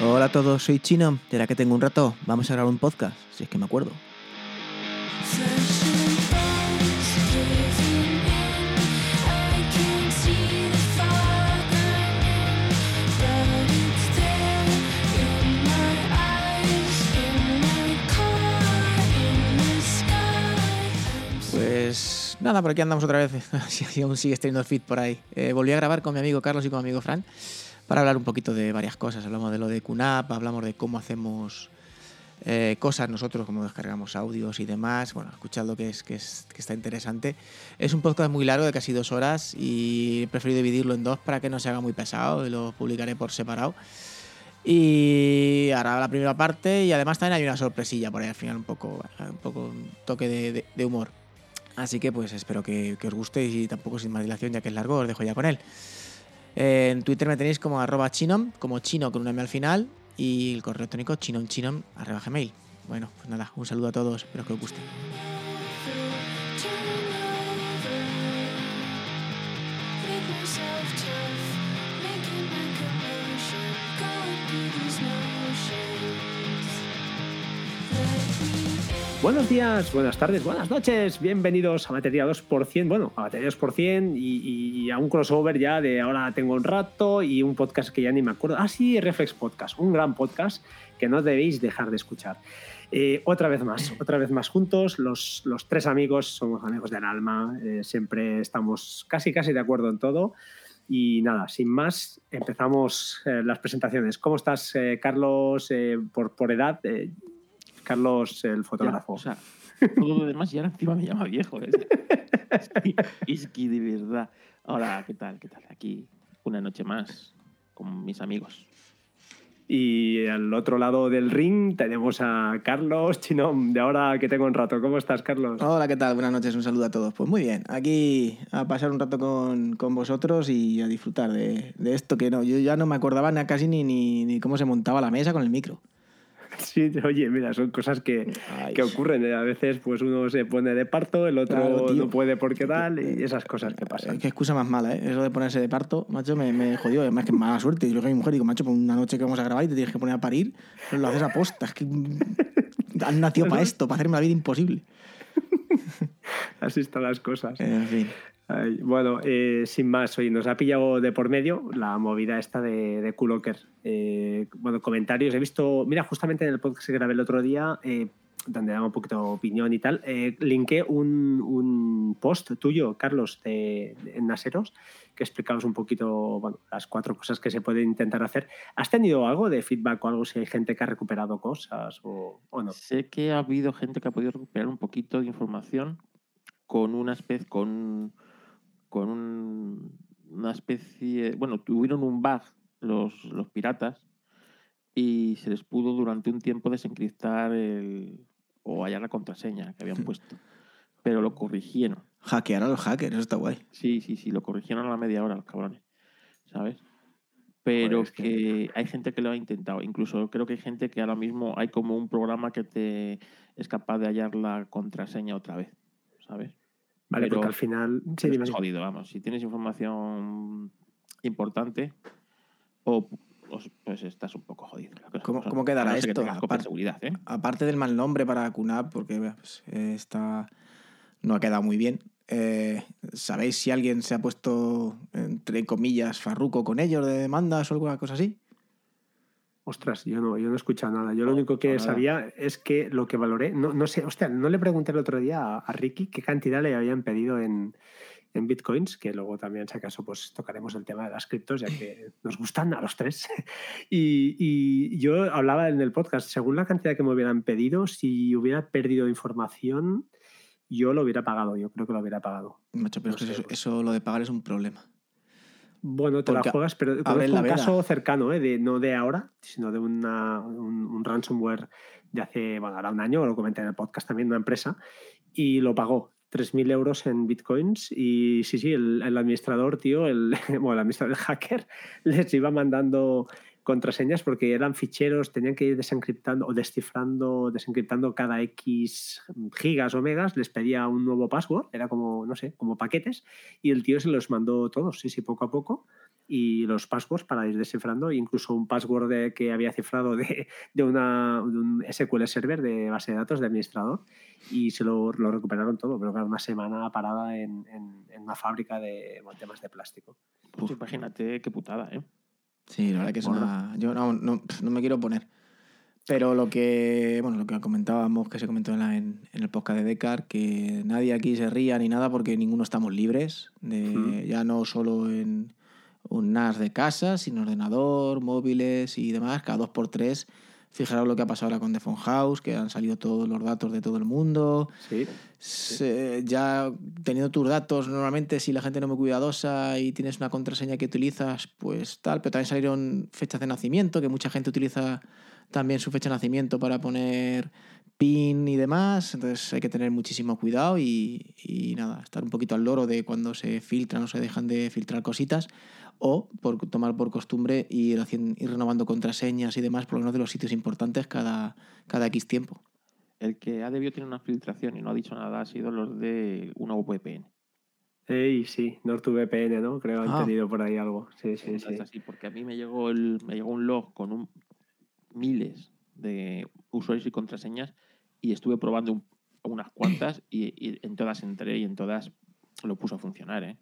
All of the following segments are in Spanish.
Hola a todos, soy Chino. ¿Será que tengo un rato? Vamos a grabar un podcast, si es que me acuerdo. Pues nada, por aquí andamos otra vez. si aún sigues teniendo el feed por ahí. Eh, volví a grabar con mi amigo Carlos y con mi amigo Fran para hablar un poquito de varias cosas. Hablamos de lo de QNAP, hablamos de cómo hacemos eh, cosas nosotros, cómo descargamos audios y demás. Bueno, escuchadlo que, es, que, es, que está interesante. Es un podcast muy largo, de casi dos horas, y he preferido dividirlo en dos para que no se haga muy pesado y lo publicaré por separado. Y ahora la primera parte y además también hay una sorpresilla por ahí al final, un poco un, poco un toque de, de, de humor. Así que pues espero que, que, os guste y tampoco sin más dilación, ya que es largo, os dejo ya con él. Eh, en Twitter me tenéis como arroba chinom, como chino con un M al final, y el correo electrónico chinomchinom. Bueno, pues nada, un saludo a todos, espero que os guste. Buenos días, buenas tardes, buenas noches, bienvenidos a Materia 2%, bueno, a Materia 2% y, y, a un crossover ya de ahora tengo un rato y un podcast que ya ni me acuerdo. Ah, sí, Reflex Podcast, un gran podcast que no debéis dejar de escuchar. Eh, otra vez más, otra vez más juntos, los, los tres amigos somos amigos del alma, eh, siempre estamos casi casi de acuerdo en todo. Y nada, sin más, empezamos eh, las presentaciones. ¿Cómo estás, Carlos, por, por edad? Carlos, el fotógrafo. Ya, o sea, todo lo demás ya encima me llama viejo. ¿eh? es que de verdad. Hola, ¿qué tal? ¿Qué tal? Aquí una noche más con mis amigos. Y al otro lado del ring tenemos a Carlos Chinón, de ahora que tengo un rato. ¿Cómo estás, Carlos? Hola, ¿qué tal? Buenas noches, un saludo a todos. Pues muy bien, aquí a pasar un rato con, con vosotros y a disfrutar de, de, esto que no, yo ya no me acordaba casi ni, ni, ni cómo se montaba la mesa con el micro. Sí, oye, mira, son cosas que, que, ocurren. A veces, pues uno se pone de parto, el otro claro, no puede porque tal, y esas cosas que pasan. Qué excusa más mala, ¿eh? Eso de ponerse de parto, macho, me, me jodió. Además, que mala suerte. Yo que mi mujer digo, macho, por una noche que vamos a grabar y te tienes que poner a parir, pero lo haces a posta. Es que han nacido para esto, para hacerme la vida imposible. Así están las cosas. En fin. Bueno, eh, sin más, hoy nos ha pillado de por medio la movida esta de, de Kulocker. Eh, bueno, comentarios. He visto, mira, justamente en el podcast que grabé el otro día, eh, donde daba un poquito de opinión y tal, eh, linké un, post tuyo, Carlos, de, Naseros, que explicabas un poquito las cuatro cosas que se pueden intentar hacer. ¿Has tenido algo de feedback o algo si hay gente que ha recuperado cosas o? Sé que ha habido gente que ha podido recuperar un poquito de información con una especie, con con un, una especie, bueno, tuvieron un bug los, los piratas y se les pudo durante un tiempo desencriptar el, o hallar la contraseña que habían puesto. Pero lo corrigieron. Hackear a los hackers, eso está guay. Sí, sí, sí, lo corrigieron a la media hora, los cabrones. ¿Sabes? Pero que... que hay gente que lo ha intentado. Incluso creo que hay gente que ahora mismo hay como un programa que te es capaz de hallar la contraseña otra vez. ¿Sabes? Vale, Pero porque al final. Sí, jodido, vamos. Si tienes información importante, o pues estás un poco jodido. ¿Cómo, ¿cómo quedará esto? Aparte, seguridad, ¿eh? aparte del mal nombre para QNAP, porque pues, está, no ha quedado muy bien. Eh, ¿Sabéis si alguien se ha puesto, entre comillas, farruco con ellos de demandas o alguna cosa así? Ostras, yo no, yo no he escuchado nada. Yo lo único que sabía es que lo que valoré, no, no sé, hostia, no le pregunté el otro día a, a Ricky qué cantidad le habían pedido en, en bitcoins, que luego también, si acaso, pues tocaremos el tema de las criptos, ya que nos gustan a los tres. Y, y, yo hablaba en el podcast, según la cantidad que me hubieran pedido, si hubiera perdido información, yo lo hubiera pagado, yo creo que lo hubiera pagado. Macho, pero no sé, eso, pues. eso, lo de pagar es un problema. Bueno, te Porque la juegas, pero es un caso cercano, ¿eh? de, no de ahora, sino de una, un, un, ransomware de hace, bueno, ahora un año, lo comenté en el podcast también, una empresa, y lo pagó. 3.000 euros en bitcoins y sí, sí, el, el administrador, tío, el, bueno, el administrador, el hacker, les iba mandando contraseñas porque eran ficheros, tenían que ir desencriptando o descifrando, desencriptando cada X gigas o megas, les pedía un nuevo password, era como, no sé, como paquetes, y el tío se los mandó todos, sí, sí, poco a poco, y los passwords para ir descifrando, incluso un password de, que había cifrado de, de, una, un SQL Server de base de datos de administrador, y se lo, lo recuperaron todo, pero claro, una semana parada en, en, en una fábrica de temas de plástico. Pues imagínate qué putada, ¿eh? Sí, la verdad que es una. Yo no, no, no, me quiero poner. Pero lo que, bueno, lo que comentábamos, que se comentó en, la, en, en, el podcast de Decar, que nadie aquí se ría ni nada porque ninguno estamos libres, de, uh ya no solo en un NAS de casa, sino ordenador, móviles y demás, cada dos por tres Fijaros lo que ha pasado ahora con The Phone House, que han salido todos los datos de todo el mundo. Sí. Se, ya teniendo tus datos, normalmente si la gente no es muy cuidadosa y tienes una contraseña que utilizas, pues tal, pero también salieron fechas de nacimiento, que mucha gente utiliza también su fecha de nacimiento para poner PIN y demás. Entonces hay que tener muchísimo cuidado y, y nada, estar un poquito al loro de cuando se filtran o se dejan de filtrar cositas o por tomar por costumbre ir, haciendo, ir renovando contraseñas y demás, por lo menos de los sitios importantes cada, cada X tiempo. El que ha debido tener una filtración y no ha dicho nada ha sido los de una VPN. Ey, sí, NordVPN, ¿no? Creo que han Ah. tenido por ahí algo. Sí, sí, Entonces, sí. así, porque a mí me llegó, el, me llegó un log con un, miles de usuarios y contraseñas y estuve probando un- unas cuantas y, y en todas entré y en todas lo puso a funcionar, ¿eh?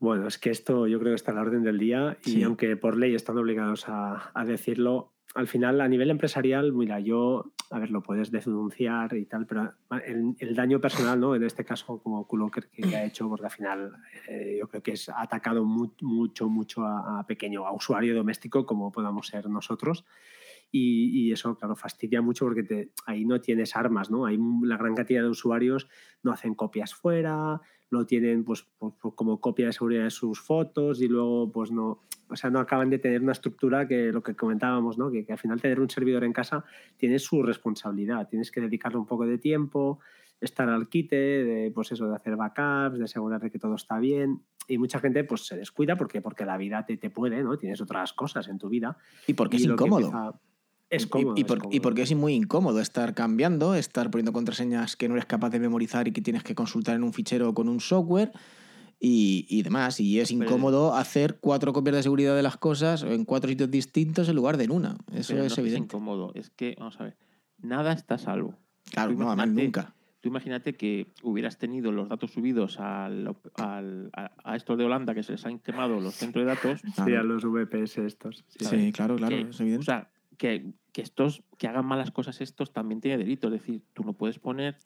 Bueno, es que esto yo creo que está a la orden del día y Sí. aunque por ley están obligados a, a decirlo, al final a nivel empresarial, mira, yo, a ver, lo puedes denunciar y tal, pero el, el daño personal, ¿no? En este caso, como Kuloker que, que ha hecho, porque al final eh, yo creo que es, ha atacado mu mucho, mucho a, a pequeño, a usuario doméstico como podamos ser nosotros. Y, y, eso, claro, fastidia mucho porque te, ahí no tienes armas, ¿no? Hay la gran cantidad de usuarios no hacen copias fuera, lo tienen pues, pues, pues, como copia de seguridad de sus fotos y luego pues no, o sea, no acaban de tener una estructura que lo que comentábamos, ¿no? Que, que al final tener un servidor en casa tiene su responsabilidad, tienes que dedicarle un poco de tiempo, estar al quite, de, pues eso, de hacer backups, de asegurar de que todo está bien. Y mucha gente pues se descuida porque, porque la vida te, te puede, ¿no? Tienes otras cosas en tu vida. Y porque y es incómodo. empieza- Es cómodo. y, y, es por- cómodo. y porque es muy incómodo estar cambiando, estar poniendo contraseñas que no eres capaz de memorizar y que tienes que consultar en un fichero con un software y, y demás. Y es Pero- incómodo hacer cuatro copias de seguridad de las cosas en cuatro sitios distintos en lugar de en una. Eso Pero no es que evidente. incómodo, es que, vamos a ver, nada está a salvo. Claro, Tú no, además nunca. Tú imagínate que hubieras tenido los datos subidos al, al- a, a estos de Holanda que se les han quemado los centros de datos. Serían los VPS estos. sí. Sí, claro, claro, que, es evidente. O sea, que, que estos, que hagan malas cosas estos también tiene delito. Es decir, tú no puedes poner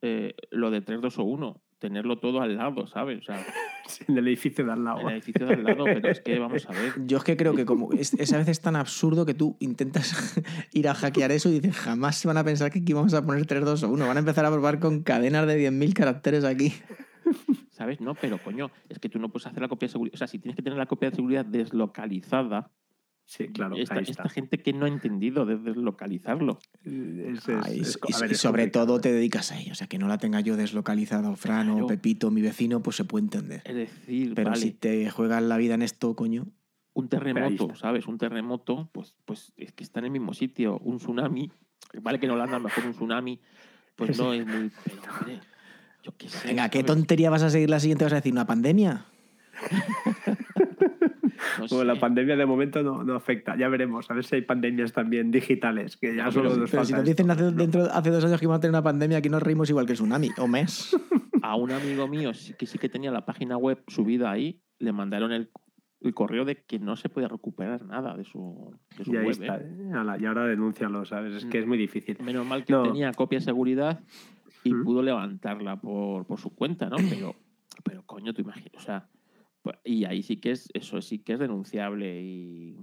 eh, lo de 3, 2 o 1, tenerlo todo al lado, ¿sabes? O sea, Sí, en el edificio de al lado. en el edificio de al lado, pero es que vamos a ver. Yo es que creo que como es, es a veces tan absurdo que tú intentas ir a hackear eso y dices, jamás se van a pensar que aquí vamos a poner 3, 2 o 1. Van a empezar a probar con cadenas de 10.000 caracteres aquí. ¿Sabes? No, pero coño, es que tú no puedes hacer la copia de seguridad. O sea, si tienes que tener la copia de seguridad deslocalizada, Sí, claro. esta, ahí esta está. gente que no ha entendido de deslocalizarlo. Es- es- Ay, es- y, a ver, y es sobre complicado. todo te dedicas a ello. O sea, que no la tenga yo deslocalizada o Fran o Claro. Pepito, mi vecino, pues se puede entender. Es decir, Pero vale, si te juegas la vida en esto, coño. un terremoto. ¿sabes? Un terremoto, pues, pues es que está en el mismo sitio. Un tsunami, vale que en Holanda a lo mejor un tsunami, pues no es muy. Pero, hombre, yo qué sé. Venga, ¿qué ¿sabes? tontería vas a seguir la siguiente? ¿Vas a decir una pandemia? No Bueno, la pandemia de momento no, no afecta. Ya veremos. A ver si hay pandemias también digitales, que ya No, solo pero- nos Pero si nos dicen esto. hace, dentro, hace dos años que íbamos a tener una pandemia, aquí nos reímos igual que el tsunami. O mes. A un amigo mío sí que sí que tenía la página web subida ahí, le mandaron el, el correo de que no se podía recuperar nada de su, de su Y ahí web. está. ¿eh? ¿eh? Ala, Y ahora denúncialo, ¿sabes? Es que es muy difícil. Menos mal que No. tenía copia de seguridad y ¿Mm? pudo levantarla por, por su cuenta, ¿no? Pero, pero coño, tú imaginas, o sea, y ahí sí que es, eso sí que es denunciable y...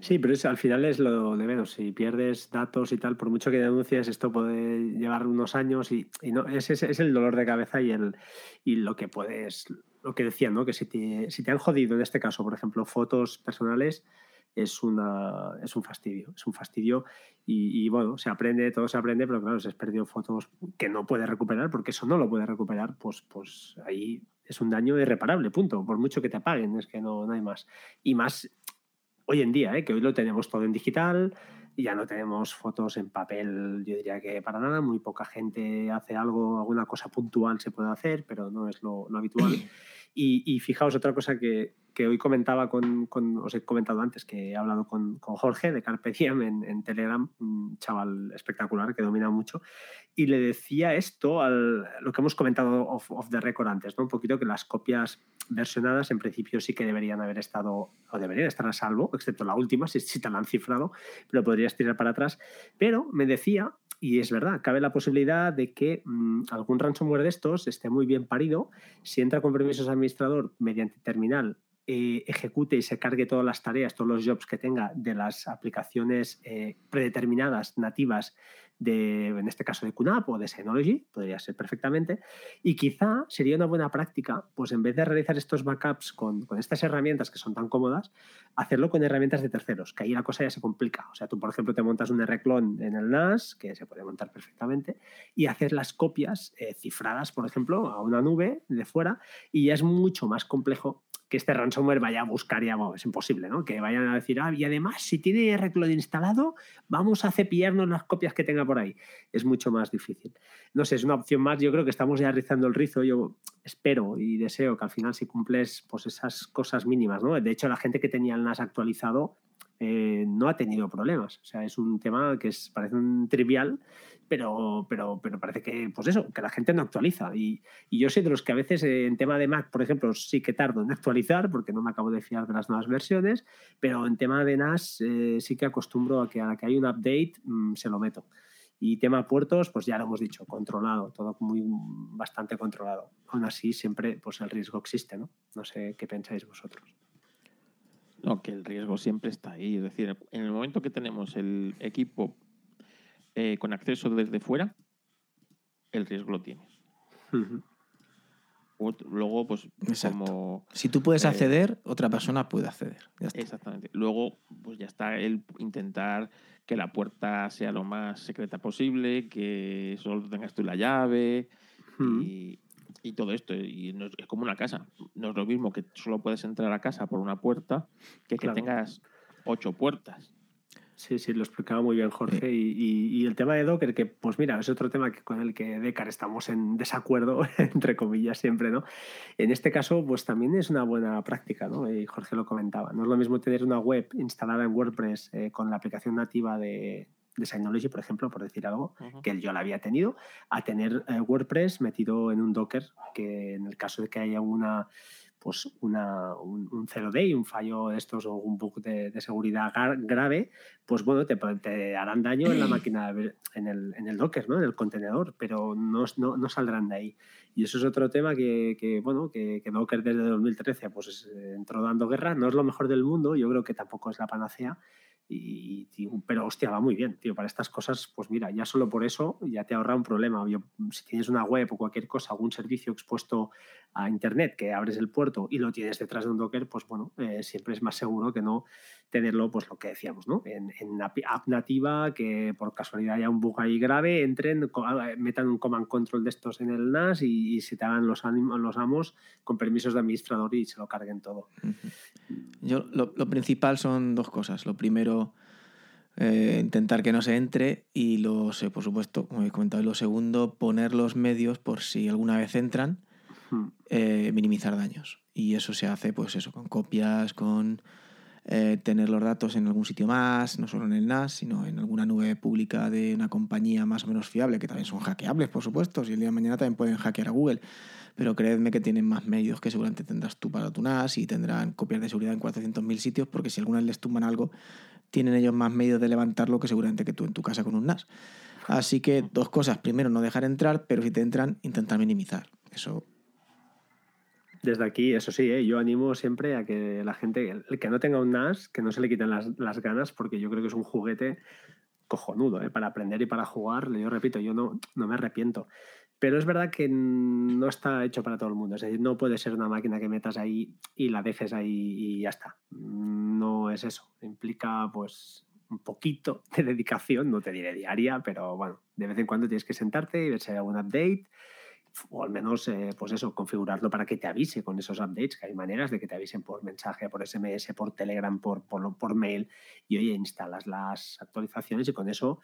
Sí, pero es, al final es lo de menos. Si pierdes datos y tal, por mucho que denuncies, esto puede llevar unos años y, y no, ese es, es el dolor de cabeza y, el, y lo que puedes, lo que decía, ¿no? Que si te, si te han jodido, en este caso, por ejemplo, fotos personales, es, una, es un fastidio. Es un fastidio y, y, bueno, se aprende, todo se aprende, pero claro, si has perdido fotos que no puedes recuperar, porque eso no lo puedes recuperar, pues, pues ahí es un daño irreparable, punto. Por mucho que te apaguen, es que no, no hay más. Y más hoy en día, ¿eh? que hoy lo tenemos todo en digital, ya no tenemos fotos en papel, yo diría que para nada, muy poca gente hace algo, alguna cosa puntual se puede hacer, pero no es lo, lo habitual. Y, fijaos, otra cosa que, que hoy comentaba con, os he comentado antes, que he hablado con, con Jorge de Carpe Diem en, Telegram, un chaval espectacular que domina mucho, y le decía esto, al, lo que hemos comentado off, the record antes, ¿no? un poquito que las copias versionadas en principio sí que deberían haber estado, o deberían estar a salvo, excepto la última, si, si te la han cifrado, pero podrías tirar para atrás. Pero me decía y es verdad, cabe la posibilidad de que mmm, algún ransomware de estos esté muy bien parido, si entra con permisos de administrador mediante terminal, eh, ejecute y se cargue todas las tareas, todos los jobs que tenga de las aplicaciones eh, predeterminadas, nativas de, en este caso de QNAP o de Synology, podría ser perfectamente, y quizá sería una buena práctica, pues en vez de realizar estos backups con, con, estas herramientas que son tan cómodas, hacerlo con herramientas de terceros, que ahí la cosa ya se complica. O sea, tú, por ejemplo, te montas un R-clone en el NAS, que se puede montar perfectamente, y hacer las copias eh, cifradas, por ejemplo, a una nube de fuera, y ya es mucho más complejo que este ransomware vaya a buscar ya, bueno, es imposible, ¿no? Que vayan a decir, ah, y además, si tiene R-Cloud instalado, vamos a cepillarnos las copias que tenga por ahí. Es mucho más difícil. No sé, es una opción más. Yo creo que estamos ya rizando el rizo. Yo espero y deseo que al final si cumples pues esas cosas mínimas, ¿no? De hecho, la gente que tenía el NAS actualizado eh, no ha tenido problemas. O sea, es un tema que es, parece un trivial, pero, pero, pero parece que, pues eso, que la gente no actualiza. Y, yo soy de los que a veces eh, en tema de Mac, por ejemplo, sí que tardo en actualizar porque no me acabo de fiar de las nuevas versiones, pero en tema de NAS eh, sí que acostumbro a que a la que hay un update mmm, se lo meto. Y tema puertos, pues ya lo hemos dicho, controlado, todo muy bastante controlado. Aún así, siempre pues el riesgo existe, ¿no? No sé qué pensáis vosotros. No, que el riesgo siempre está ahí. Es decir, en el momento que tenemos el equipo eh, con acceso desde fuera, el riesgo lo tienes. Uh -huh. Luego, pues, Exacto. como. Si tú puedes acceder, eh, otra persona puede acceder. Exactamente. Luego, pues ya está el intentar que la puerta sea lo más secreta posible, que solo tengas tú la llave -huh. y, y, todo esto. Y no es, es, como una casa. No es lo mismo que solo puedes entrar a casa por una puerta que que tengas ocho puertas. Sí, sí, lo explicaba muy bien Jorge. Y, y, y, el tema de Docker, que pues mira, es otro tema que, con el que Decar estamos en desacuerdo, entre comillas, siempre, ¿no? En este caso, pues también es una buena práctica, ¿no? Y Jorge lo comentaba. No es lo mismo tener una web instalada en WordPress eh, con la aplicación nativa de, de Synology, por ejemplo, por decir algo, uh -huh. que yo la había tenido, a tener eh, WordPress metido en un Docker, que en el caso de que haya una pues una, un, un zero day, un fallo de estos o un bug de, de seguridad grave, pues bueno, te, te, harán daño en la máquina, en el, en el Docker, ¿no? en el contenedor, pero no, no, no saldrán de ahí. Y eso es otro tema que, que bueno, que, que, Docker desde 2013 pues entró dando guerra, no es lo mejor del mundo, yo creo que tampoco es la panacea, y, pero hostia, va muy bien, tío. Para estas cosas, pues mira, ya solo por eso ya te ahorra un problema. Si tienes una web o cualquier cosa, algún servicio expuesto a internet que abres el puerto y lo tienes detrás de un Docker, pues bueno, eh, siempre es más seguro que no tenerlo, pues lo que decíamos, ¿no? En, en app nativa, que por casualidad haya un bug ahí grave, entren, metan un command control de estos en el NAS y, se te hagan los, los amos con permisos de administrador y se lo carguen todo. Yo, lo principal son dos cosas. Lo primero, eh, intentar que no se entre y los, eh, por supuesto, como he comentado, y lo segundo, poner los medios por si alguna vez entran, eh, minimizar daños. Y eso se hace, pues eso, con copias, con eh, tener los datos en algún sitio más, no solo en el NAS, sino en alguna nube pública de una compañía más o menos fiable, que también son hackeables, por supuesto, si el día de mañana también pueden hackear a Google. Pero creedme que tienen más medios que seguramente tendrás tú para tu NAS y tendrán copias de seguridad en 400.000 sitios, porque si alguna vez les tumban algo, tienen ellos más medios de levantarlo que seguramente que tú en tu casa con un NAS. Así que dos cosas. Primero, no dejar entrar, pero si te entran, intentar minimizar. Eso desde aquí, eso sí, ¿eh? yo animo siempre a que la gente, el que no tenga un NAS, que no se le quiten las, las ganas, porque yo creo que es un juguete cojonudo ¿eh? para aprender y para jugar. Yo repito, yo no, no me arrepiento. Pero es verdad que no está hecho para todo el mundo. Es decir, no puede ser una máquina que metas ahí y la dejes ahí y ya está. No es eso. Implica, pues, un poquito de dedicación, no te diré diaria, pero bueno, de vez en cuando tienes que sentarte y ver si hay algún update o al menos, eh, pues eso, configurarlo para que te avise con esos updates, que hay maneras de que te avisen por mensaje, por SMS, por Telegram, por, por, por mail, y oye, instalas las actualizaciones y con eso,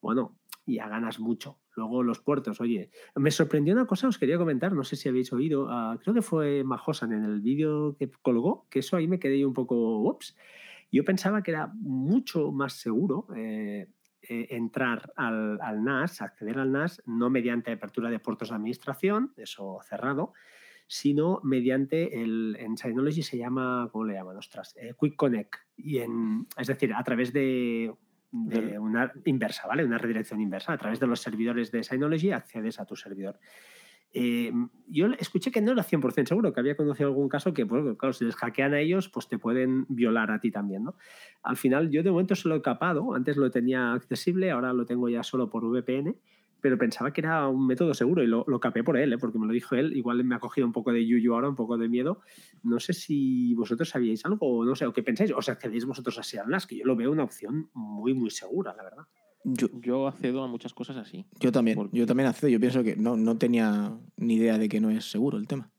bueno, ya ganas mucho. Luego los puertos, oye, me sorprendió una cosa, os quería comentar, no sé si habéis oído, uh, creo que fue Majosan en el vídeo que colgó, que eso ahí me quedé un poco, ups, yo pensaba que era mucho más seguro eh, eh, entrar al, NAS, acceder al NAS, no mediante apertura de puertos de administración, eso cerrado, sino mediante el, en Synology se llama, ¿cómo le llaman? Ostras, eh, Quick Connect. Y es decir, a través de, de una inversa, ¿vale? Una redirección inversa. A través de los servidores de Synology accedes a tu servidor. Eh, yo escuché que no era 100% seguro, que había conocido algún caso que, pues, claro, si les hackean a ellos, pues te pueden violar a ti también, ¿no? Al final, yo de momento se lo he capado, antes lo tenía accesible, ahora lo tengo ya solo por VPN, pero pensaba que era un método seguro y lo, lo capé por él, ¿eh? porque me lo dijo él, igual me ha cogido un poco de yuyu ahora, un poco de miedo. No sé si vosotros sabíais algo o no sé, o qué pensáis, o sea, accedéis vosotros así al NAS, que yo lo veo una opción muy, muy segura, la verdad. Yo, yo, accedo a muchas cosas así. Yo también, porque... yo también accedo. Yo pienso que no, no tenía ni idea de que no es seguro el tema.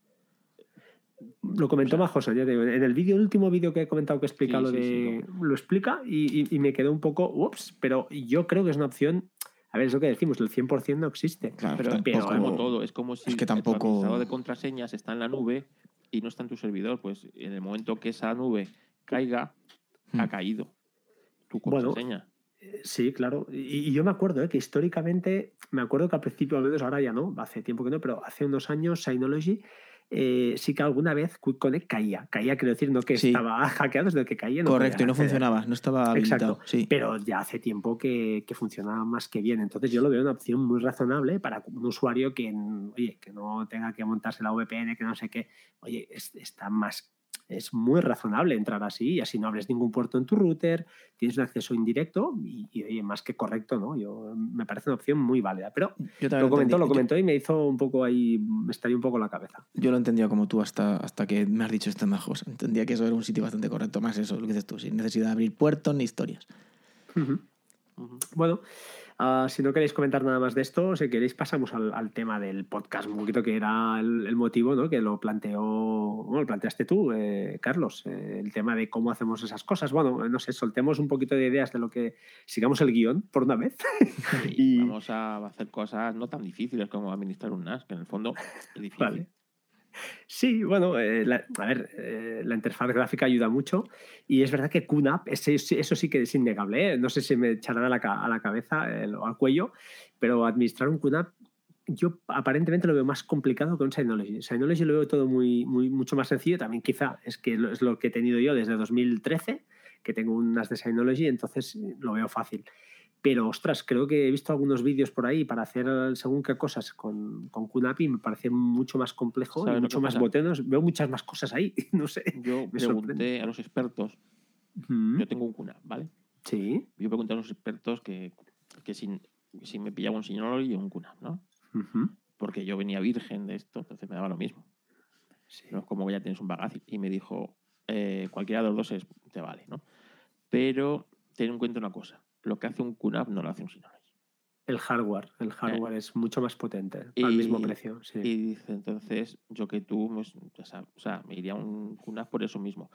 Lo comentó o sea, Majosa, ya digo, en el vídeo, el último vídeo que he comentado que explica sí, lo de. Sí, sí, lo explica y, y, y, me quedé un poco, ups, pero yo creo que es una opción. A ver, es lo que decimos, el 100% no existe. Claro, pero, tampoco, pero, es como todo, es como si es que tampoco... el de contraseñas está en la nube y no está en tu servidor, pues en el momento que esa nube caiga, hmm. ha caído tu contraseña. Bueno, Sí, claro. Y, y, yo me acuerdo ¿eh? que históricamente, me acuerdo que al principio, al menos ahora ya no, hace tiempo que no, pero hace unos años Synology eh, sí que alguna vez Quick Connect caía. Caía, quiero decir, no que sí. estaba hackeado, sino que caía. No Correcto, y no funcionaba, no estaba habilitado. Exacto, sí. pero ya hace tiempo que, que, funcionaba más que bien. Entonces yo lo veo una opción muy razonable para un usuario que, oye, que no tenga que montarse la VPN, que no sé qué. Oye, es, está más es muy razonable entrar así y así no abres ningún puerto en tu router, tienes un acceso indirecto y, y oye, más que correcto, ¿no? Yo, me parece una opción muy válida. Pero lo comentó, lo comentó y me hizo un poco ahí, me estalló un poco la cabeza. Yo lo entendía como tú hasta, hasta que me has dicho esto majos. Entendía que eso era un sitio bastante correcto, más eso, lo que dices tú, sin necesidad de abrir puertos ni historias. Uh -huh. Uh -huh. Bueno, Uh, si no queréis comentar nada más de esto, si queréis pasamos al, al tema del podcast, un poquito que era el, el motivo ¿no? que lo planteó, bueno, lo planteaste tú, eh, Carlos, eh, el tema de cómo hacemos esas cosas. Bueno, no sé, soltemos un poquito de ideas de lo que sigamos el guion por una vez. y, y vamos a hacer cosas no tan difíciles como administrar un NAS, que en el fondo es difícil. Vale. Sí, bueno, eh, la, a ver, eh, la interfaz gráfica ayuda mucho y es verdad que QNAP, eso sí que es innegable, ¿eh? no sé si me echará a la, a la cabeza o al cuello, pero administrar un QNAP yo aparentemente lo veo más complicado que un Synology. Synology lo veo todo muy, muy, mucho más sencillo, también quizá es que es lo que he tenido yo desde 2013, que tengo unas de Synology, entonces lo veo fácil. Pero, ostras, creo que he visto algunos vídeos por ahí para hacer según qué cosas con, con QNAP y me parece mucho más complejo y mucho más botenos. Veo muchas más cosas ahí, no sé. Yo me pregunté sorprende. a los expertos, yo tengo un QNAP, ¿vale? Sí. Yo pregunté a los expertos que, que si, si me pillaba un Synology y un QNAP, ¿no? Uh -huh. Porque yo venía virgen de esto, entonces me daba lo mismo. Sí. No es como ya tienes un bagaje. Y me dijo, eh, cualquiera de los dos es, te vale, ¿no? Pero ten en cuenta una cosa lo que hace un QNAP no lo hace un Synology. El hardware, el hardware eh. es mucho más potente, y, al mismo precio. Sí. Y dice, entonces, yo que tú, pues, o sea, me iría a un QNAP por eso mismo.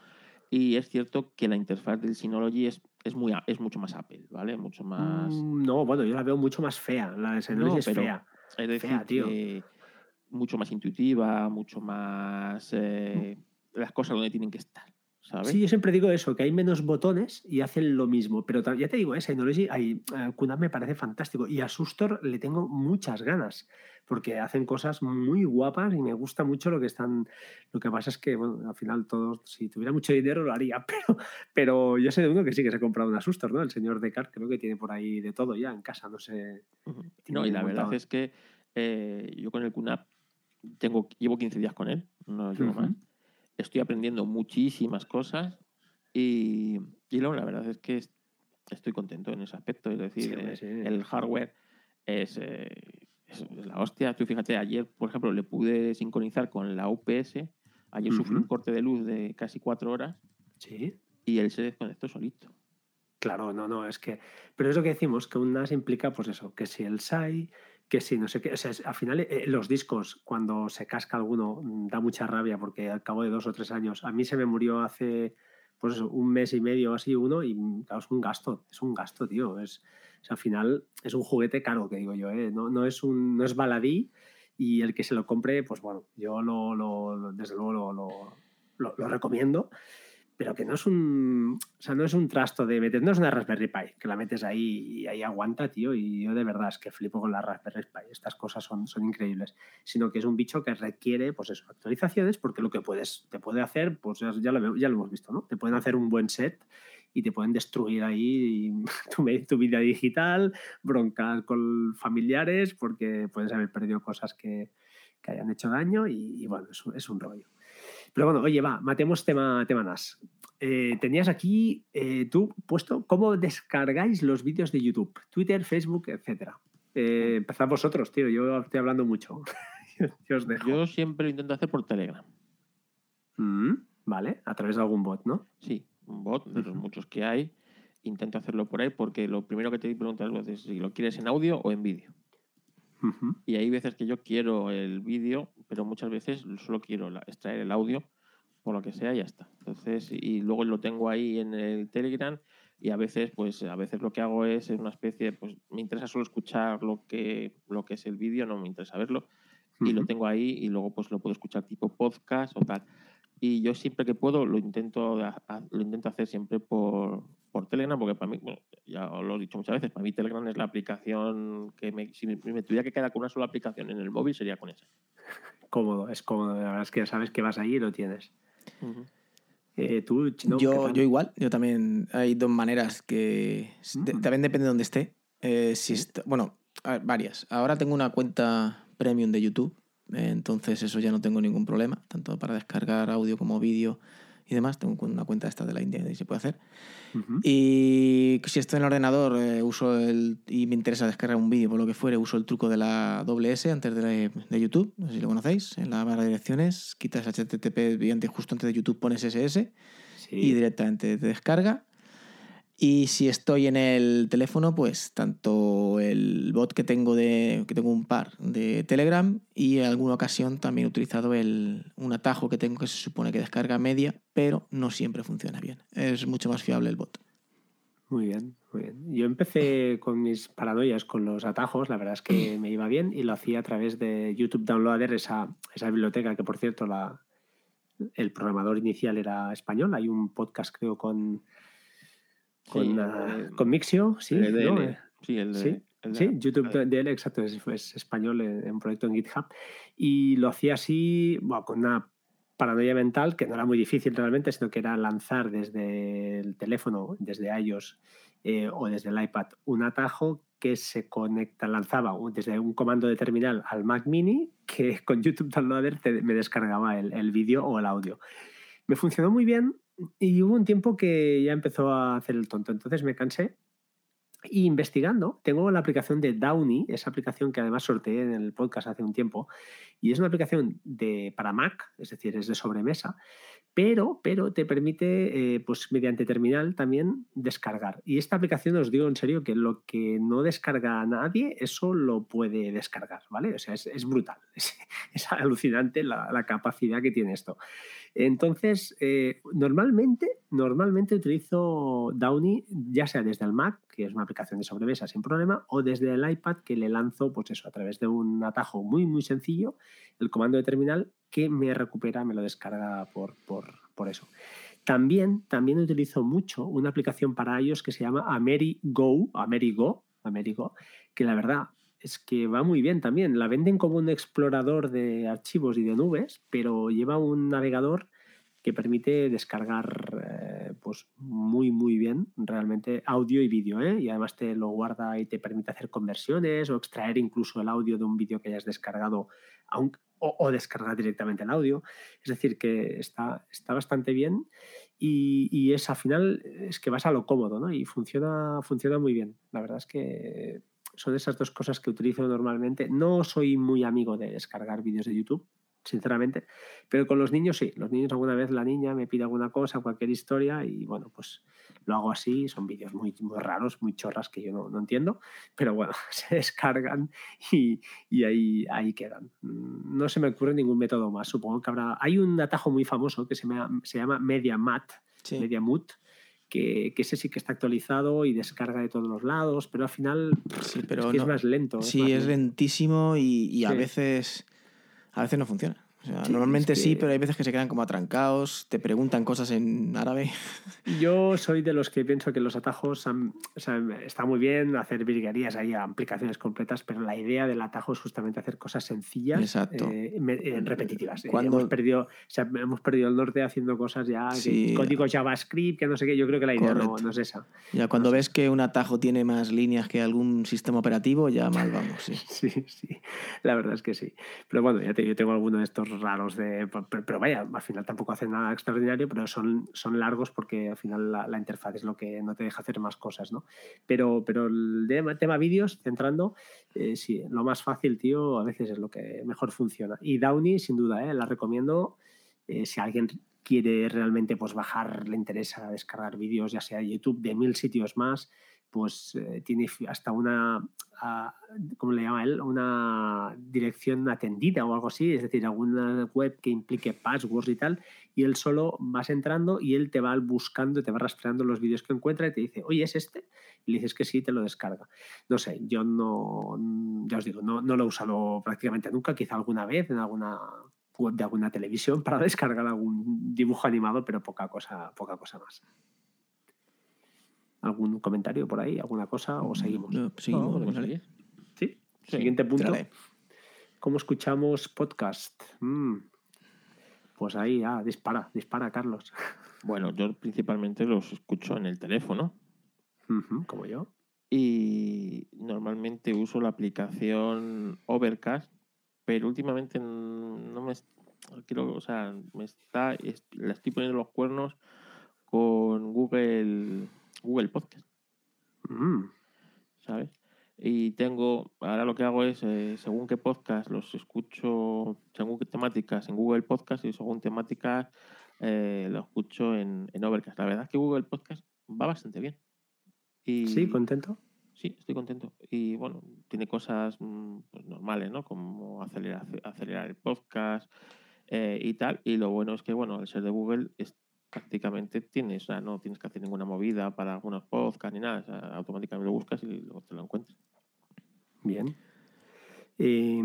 Y es cierto que la interfaz del Synology es, es, muy, es mucho más Apple, ¿vale? Mucho más... Mm, no, bueno, yo la veo mucho más fea. La de Synology no, es fea. Es decir, fea, tío. mucho más intuitiva, mucho más... Eh, mm. Las cosas donde tienen que estar. ¿Sabes? Sí, yo siempre digo eso, que hay menos botones y hacen lo mismo. Pero ya te digo, ¿eh? Synology, hay, uh, QNAP me parece fantástico. Y a Sustor le tengo muchas ganas, porque hacen cosas muy guapas y me gusta mucho lo que están. Lo que pasa es que, bueno, al final todos, si tuviera mucho dinero lo haría, pero, pero yo sé de uno que sí que se ha comprado una Sustor, ¿no? El señor Descartes creo que tiene por ahí de todo ya en casa, no sé. Uh -huh. No, y la montado. verdad es que eh, yo con el QNAP tengo, llevo 15 días con él, no llevo uh -huh. más estoy aprendiendo muchísimas cosas y, y luego la verdad es que estoy contento en ese aspecto. Es decir, sí, sí. el hardware es, eh, es, la hostia. Tú fíjate, ayer, por ejemplo, le pude sincronizar con la UPS. Ayer uh -huh. sufrí un corte de luz de casi cuatro horas. Sí. Y él se desconectó solito. Claro, no, no, es que. Pero es lo que decimos, que un NAS implica, pues eso, que si el SAI, que sí, no sé qué. O sea, al final, eh, los discos, cuando se casca alguno, mm, da mucha rabia porque al cabo de dos o tres años, a mí se me murió hace pues un mes y medio así uno y mm, claro, es un gasto, es un gasto, tío. Es, al final es un juguete caro, que digo yo, ¿eh? no, no, es un, no es baladí y el que se lo compre, pues bueno, yo lo, lo desde luego lo, lo, lo recomiendo pero que no es un, o sea, no es un trasto de meter, no es una Raspberry Pi, que la metes ahí y ahí aguanta, tío, y yo de verdad es que flipo con la Raspberry Pi, estas cosas son, son increíbles, sino que es un bicho que requiere, pues eso, actualizaciones, porque lo que puedes, te puede hacer, pues ya lo, ya lo hemos visto, ¿no? Te pueden hacer un buen set y te pueden destruir ahí tu, tu vida digital, broncar con familiares, porque puedes haber perdido cosas que, que hayan hecho daño y, bueno, es, es un rollo. Pero bueno, oye, va, matemos tema, tema NAS. Eh, tenías aquí eh, tú puesto cómo descargáis los vídeos de YouTube, Twitter, Facebook, etcétera. Eh, empezad vosotros, tío, yo estoy hablando mucho. yo, yo siempre lo intento hacer por Telegram. Mm, vale, a través de algún bot, ¿no? Sí, un bot de los muchos que hay. Intento hacerlo por ahí porque lo primero que te preguntas es si lo quieres en audio o en vídeo. Y hay veces que yo quiero el vídeo, pero muchas veces solo quiero extraer el audio, por lo que sea, y ya está. Entonces, y luego lo tengo ahí en el Telegram y a veces, pues, a veces lo que hago es una especie, pues, me interesa solo escuchar lo que, lo que es el vídeo, no me interesa verlo, y lo tengo ahí y luego, pues, lo puedo escuchar tipo podcast o tal. Y yo siempre que puedo lo intento, lo intento hacer siempre por, por Telegram, porque para mí, ya lo he dicho muchas veces, para mí Telegram es la aplicación que me, si me, tuviera que quedar con una sola aplicación en el móvil sería con esa. Cómodo, es cómodo, la verdad es que ya sabes que vas ahí y lo tienes. Eh, ¿tú, yo, yo igual, yo también hay dos maneras que mm. también depende de dónde esté. Eh, si bueno, varias. Ahora tengo una cuenta premium de YouTube, entonces eso ya no tengo ningún problema, tanto para descargar audio como vídeo y demás. Tengo una cuenta esta de la India y se puede hacer. Y si estoy en el ordenador eh, uso el, y me interesa descargar un vídeo por lo que fuere, uso el truco de la doble S antes de, de, YouTube, no sé si lo conocéis. En la barra de direcciones quitas HTTP y antes, justo antes de YouTube pones SS y directamente te descarga. Y si estoy en el teléfono, pues tanto el bot que tengo de que tengo un par de Telegram y en alguna ocasión también he utilizado el, un atajo que tengo que se supone que descarga media, pero no siempre funciona bien. Es mucho más fiable el bot. Muy bien, muy bien. Yo empecé con mis paranoias con los atajos, la verdad es que me iba bien y lo hacía a través de YouTube Downloader, esa, esa biblioteca que por cierto la, el programador inicial era español. Hay un podcast creo con con, eh, con Mixio, sí. El de Sí, el de, sí, YouTube de exacto, es, español en un proyecto en GitHub. Y lo hacía así, bueno, con una paranoia mental que no era muy difícil realmente, sino que era lanzar desde el teléfono, desde iOS eh, o desde el iPad, un atajo que se conecta, lanzaba desde un comando de terminal al Mac Mini que con YouTube Downloader me descargaba el, el vídeo o el audio. Me funcionó muy bien y hubo un tiempo que ya empezó a hacer el tonto, entonces me cansé. Investigando, tengo la aplicación de Downy, esa aplicación que además sorteé en el podcast hace un tiempo, y es una aplicación de, para Mac, es decir, es de sobremesa, pero, pero te permite, eh, pues mediante terminal también descargar. Y esta aplicación os digo en serio que lo que no descarga a nadie, eso lo puede descargar, ¿vale? O sea, es, brutal, es, alucinante la, capacidad que tiene esto. Entonces, eh, normalmente, normalmente utilizo Downy, ya sea desde el Mac, que es una aplicación de sobremesa sin problema, o desde el iPad, que le lanzo, pues eso, a través de un atajo muy, muy sencillo, el comando de terminal que me recupera, me lo descarga por, por, eso. También, también utilizo mucho una aplicación para iOS que se llama AmeriGo, AmeriGo, AmeriGo, que la verdad es que va muy bien también. La venden como un explorador de archivos y de nubes, pero lleva un navegador que permite descargar eh, pues muy muy bien realmente audio y vídeo ¿eh? y además te lo guarda y te permite hacer conversiones o extraer incluso el audio de un vídeo que hayas descargado aunque, o, descargar directamente el audio. Es decir, que está, está bastante bien y, y, es al final es que vas a lo cómodo ¿no? y funciona, funciona muy bien. La verdad es que son esas dos cosas que utilizo normalmente. No soy muy amigo de descargar vídeos de YouTube, sinceramente, pero con los niños sí. Los niños alguna vez la niña me pide alguna cosa, cualquier historia y bueno, pues lo hago así, son vídeos muy, muy raros, muy chorras que yo no, no entiendo, pero bueno, se descargan y, y, ahí, ahí quedan. No se me ocurre ningún método más, supongo que habrá... Hay un atajo muy famoso que se, me, se llama MediaMat, sí. MediaMut, que, que, ese sí que está actualizado y descarga de todos los lados, pero al final sí, pero es, que no, es más lento. Sí, es, lentísimo y, y a sí. veces a veces no funciona. O sea, sí, normalmente es que... sí, pero hay veces que se quedan como atrancados, te preguntan cosas en árabe. Yo soy de los que pienso que los atajos han, o sea, está muy bien hacer virguerías, hay aplicaciones completas, pero la idea del atajo es justamente hacer cosas sencillas, eh, eh, repetitivas. Cuando... Hemos, perdido, o sea, hemos perdido el norte haciendo cosas ya, sí. código JavaScript, que no sé qué, yo creo que la idea no, no, es esa. Ya cuando no ves que un atajo tiene más líneas que algún sistema operativo, ya mal vamos, sí. sí, sí, la verdad es que sí. Pero bueno, ya te, yo tengo alguno de estos raros de pero, pero, vaya al final tampoco hacen nada extraordinario pero son, son largos porque al final la, la, interfaz es lo que no te deja hacer más cosas no pero pero el tema, tema vídeos centrando eh, sí lo más fácil tío a veces es lo que mejor funciona. Y Downy sin duda eh, la recomiendo eh, si alguien quiere realmente pues bajar le interesa descargar vídeos ya sea YouTube de mil sitios más pues eh, tiene hasta una, uh, ¿cómo le llama él? Una dirección atendida o algo así, es decir, alguna web que implique passwords y tal, y él solo vas entrando y él te va buscando, te va rastreando los vídeos que encuentra y te dice, oye, ¿es este? Y le dices que sí, te lo descarga. No sé, yo no, ya os digo, no, no lo he usado prácticamente nunca, quizá alguna vez en alguna web de alguna televisión para descargar algún dibujo animado, pero poca cosa, poca cosa más. ¿Algún comentario por ahí? ¿Alguna cosa? ¿O seguimos? No, seguimos no, ¿Sí? ¿Sí? Siguiente punto. ¿Cómo escuchamos podcast? Mm. Pues ahí, ah, dispara, dispara, Carlos. Bueno, yo principalmente los escucho en el teléfono. Uh -huh, como yo. Y normalmente uso la aplicación Overcast, pero últimamente no me quiero, o sea, me está, la estoy poniendo los cuernos con Google Google Podcast. Mm. ¿Sabes? Y tengo, ahora lo que hago es, eh, según qué podcast los escucho, según qué temáticas en Google Podcast y según temáticas eh, lo escucho en, en, Overcast. La verdad es que Google Podcast va bastante bien. Y, ¿Sí? ¿Contento? Sí, estoy contento. Y bueno, tiene cosas mm, pues, normales, ¿no? Como acelerar, acelerar el podcast eh, y tal. Y lo bueno es que, bueno, al ser de Google, es, prácticamente tienes, o sea, no tienes que hacer ninguna movida para algunos podcasts ni nada, o sea, automáticamente lo buscas y luego te lo encuentras. Bien. Eh,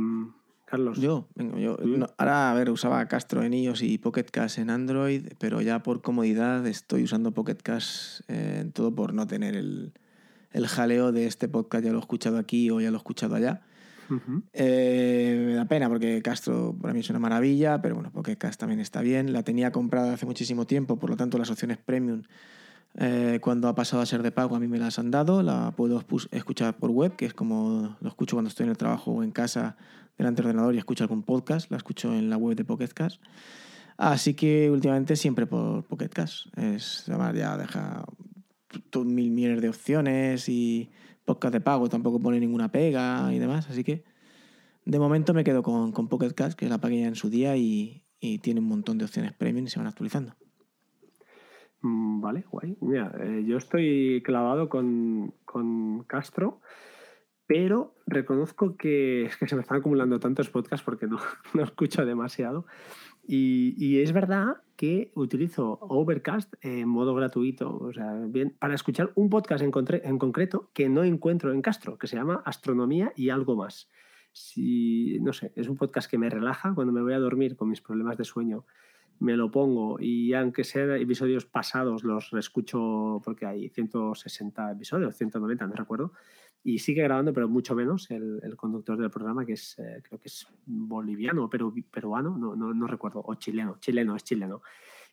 Carlos. Yo, vengo yo. No, ahora, a ver, usaba Castro en iOS y Pocket Cast en Android, pero ya por comodidad estoy usando Pocket Cast eh, en todo por no tener el, el jaleo de este podcast, ya lo he escuchado aquí o ya lo he escuchado allá. Uh -huh. eh, me da pena porque Castro para mí es una maravilla, pero bueno, porque Cast también está bien. La tenía comprada hace muchísimo tiempo, por lo tanto las opciones premium eh, cuando ha pasado a ser de pago a mí me las han dado. La puedo escuchar por web, que es como lo escucho cuando estoy en el trabajo o en casa delante del ordenador y escucho algún podcast. La escucho en la web de Pocket Cast. Así que últimamente siempre por Pocket Cast. Es, además ya deja mil millones de opciones y podcast de pago tampoco pone ninguna pega y demás, así que de momento me quedo con, con Pocket Cast, que la pagué en su día y, y, tiene un montón de opciones premium y se van actualizando. Mm, vale, guay. Mira, eh, yo estoy clavado con, con Castro, pero reconozco que es que se me están acumulando tantos podcasts porque no, no escucho demasiado. Y, es verdad que utilizo Overcast en modo gratuito, o sea, para escuchar un podcast en, en, concreto que no encuentro en Castro, que se llama Astronomía y algo más. Si, no sé, es un podcast que me relaja cuando me voy a dormir con mis problemas de sueño. Me lo pongo y aunque sean episodios pasados, los escucho porque hay 160 episodios, 190, no recuerdo y sigue grabando, pero mucho menos el, el conductor del programa, que es, eh, creo que es boliviano o peru, peruano, no, no, no, recuerdo, o chileno, chileno, es chileno.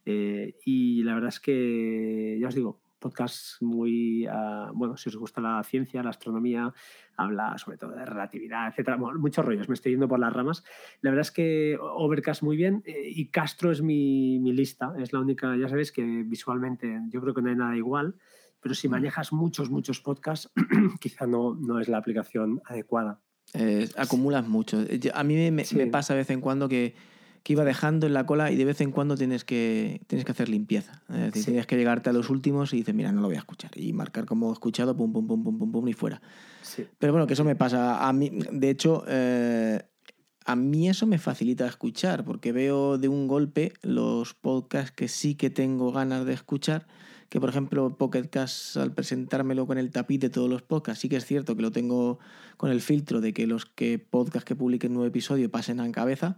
Eh, y la verdad es que, ya os digo, podcast muy, uh, bueno, si os gusta la ciencia, la astronomía, habla sobre todo de relatividad, etcétera, bueno, muchos rollos, me estoy yendo por las ramas. La verdad es que Overcast muy bien eh, y Castro es mi, mi lista, es la única, ya sabéis que visualmente yo creo que no hay nada igual pero si manejas muchos, muchos podcasts, quizá no, no es la aplicación adecuada. Eh, acumulas mucho. A mí me, sí. me, pasa de vez en cuando que, que iba dejando en la cola y de vez en cuando tienes que, tienes que hacer limpieza. Es decir, Sí. tienes que llegarte a los últimos y dices, mira, no lo voy a escuchar. Y marcar como escuchado, pum, pum, pum, pum, pum, pum, y fuera. Sí. Pero bueno, que eso me pasa a mí. De hecho, eh, a mí eso me facilita escuchar, porque veo de un golpe los podcasts que sí que tengo ganas de escuchar. Que por ejemplo, Pocket Cast, al presentármelo con el tapiz de todos los podcasts, sí que es cierto que lo tengo con el filtro de que los que podcasts que publiquen nuevo episodio pasen en cabeza.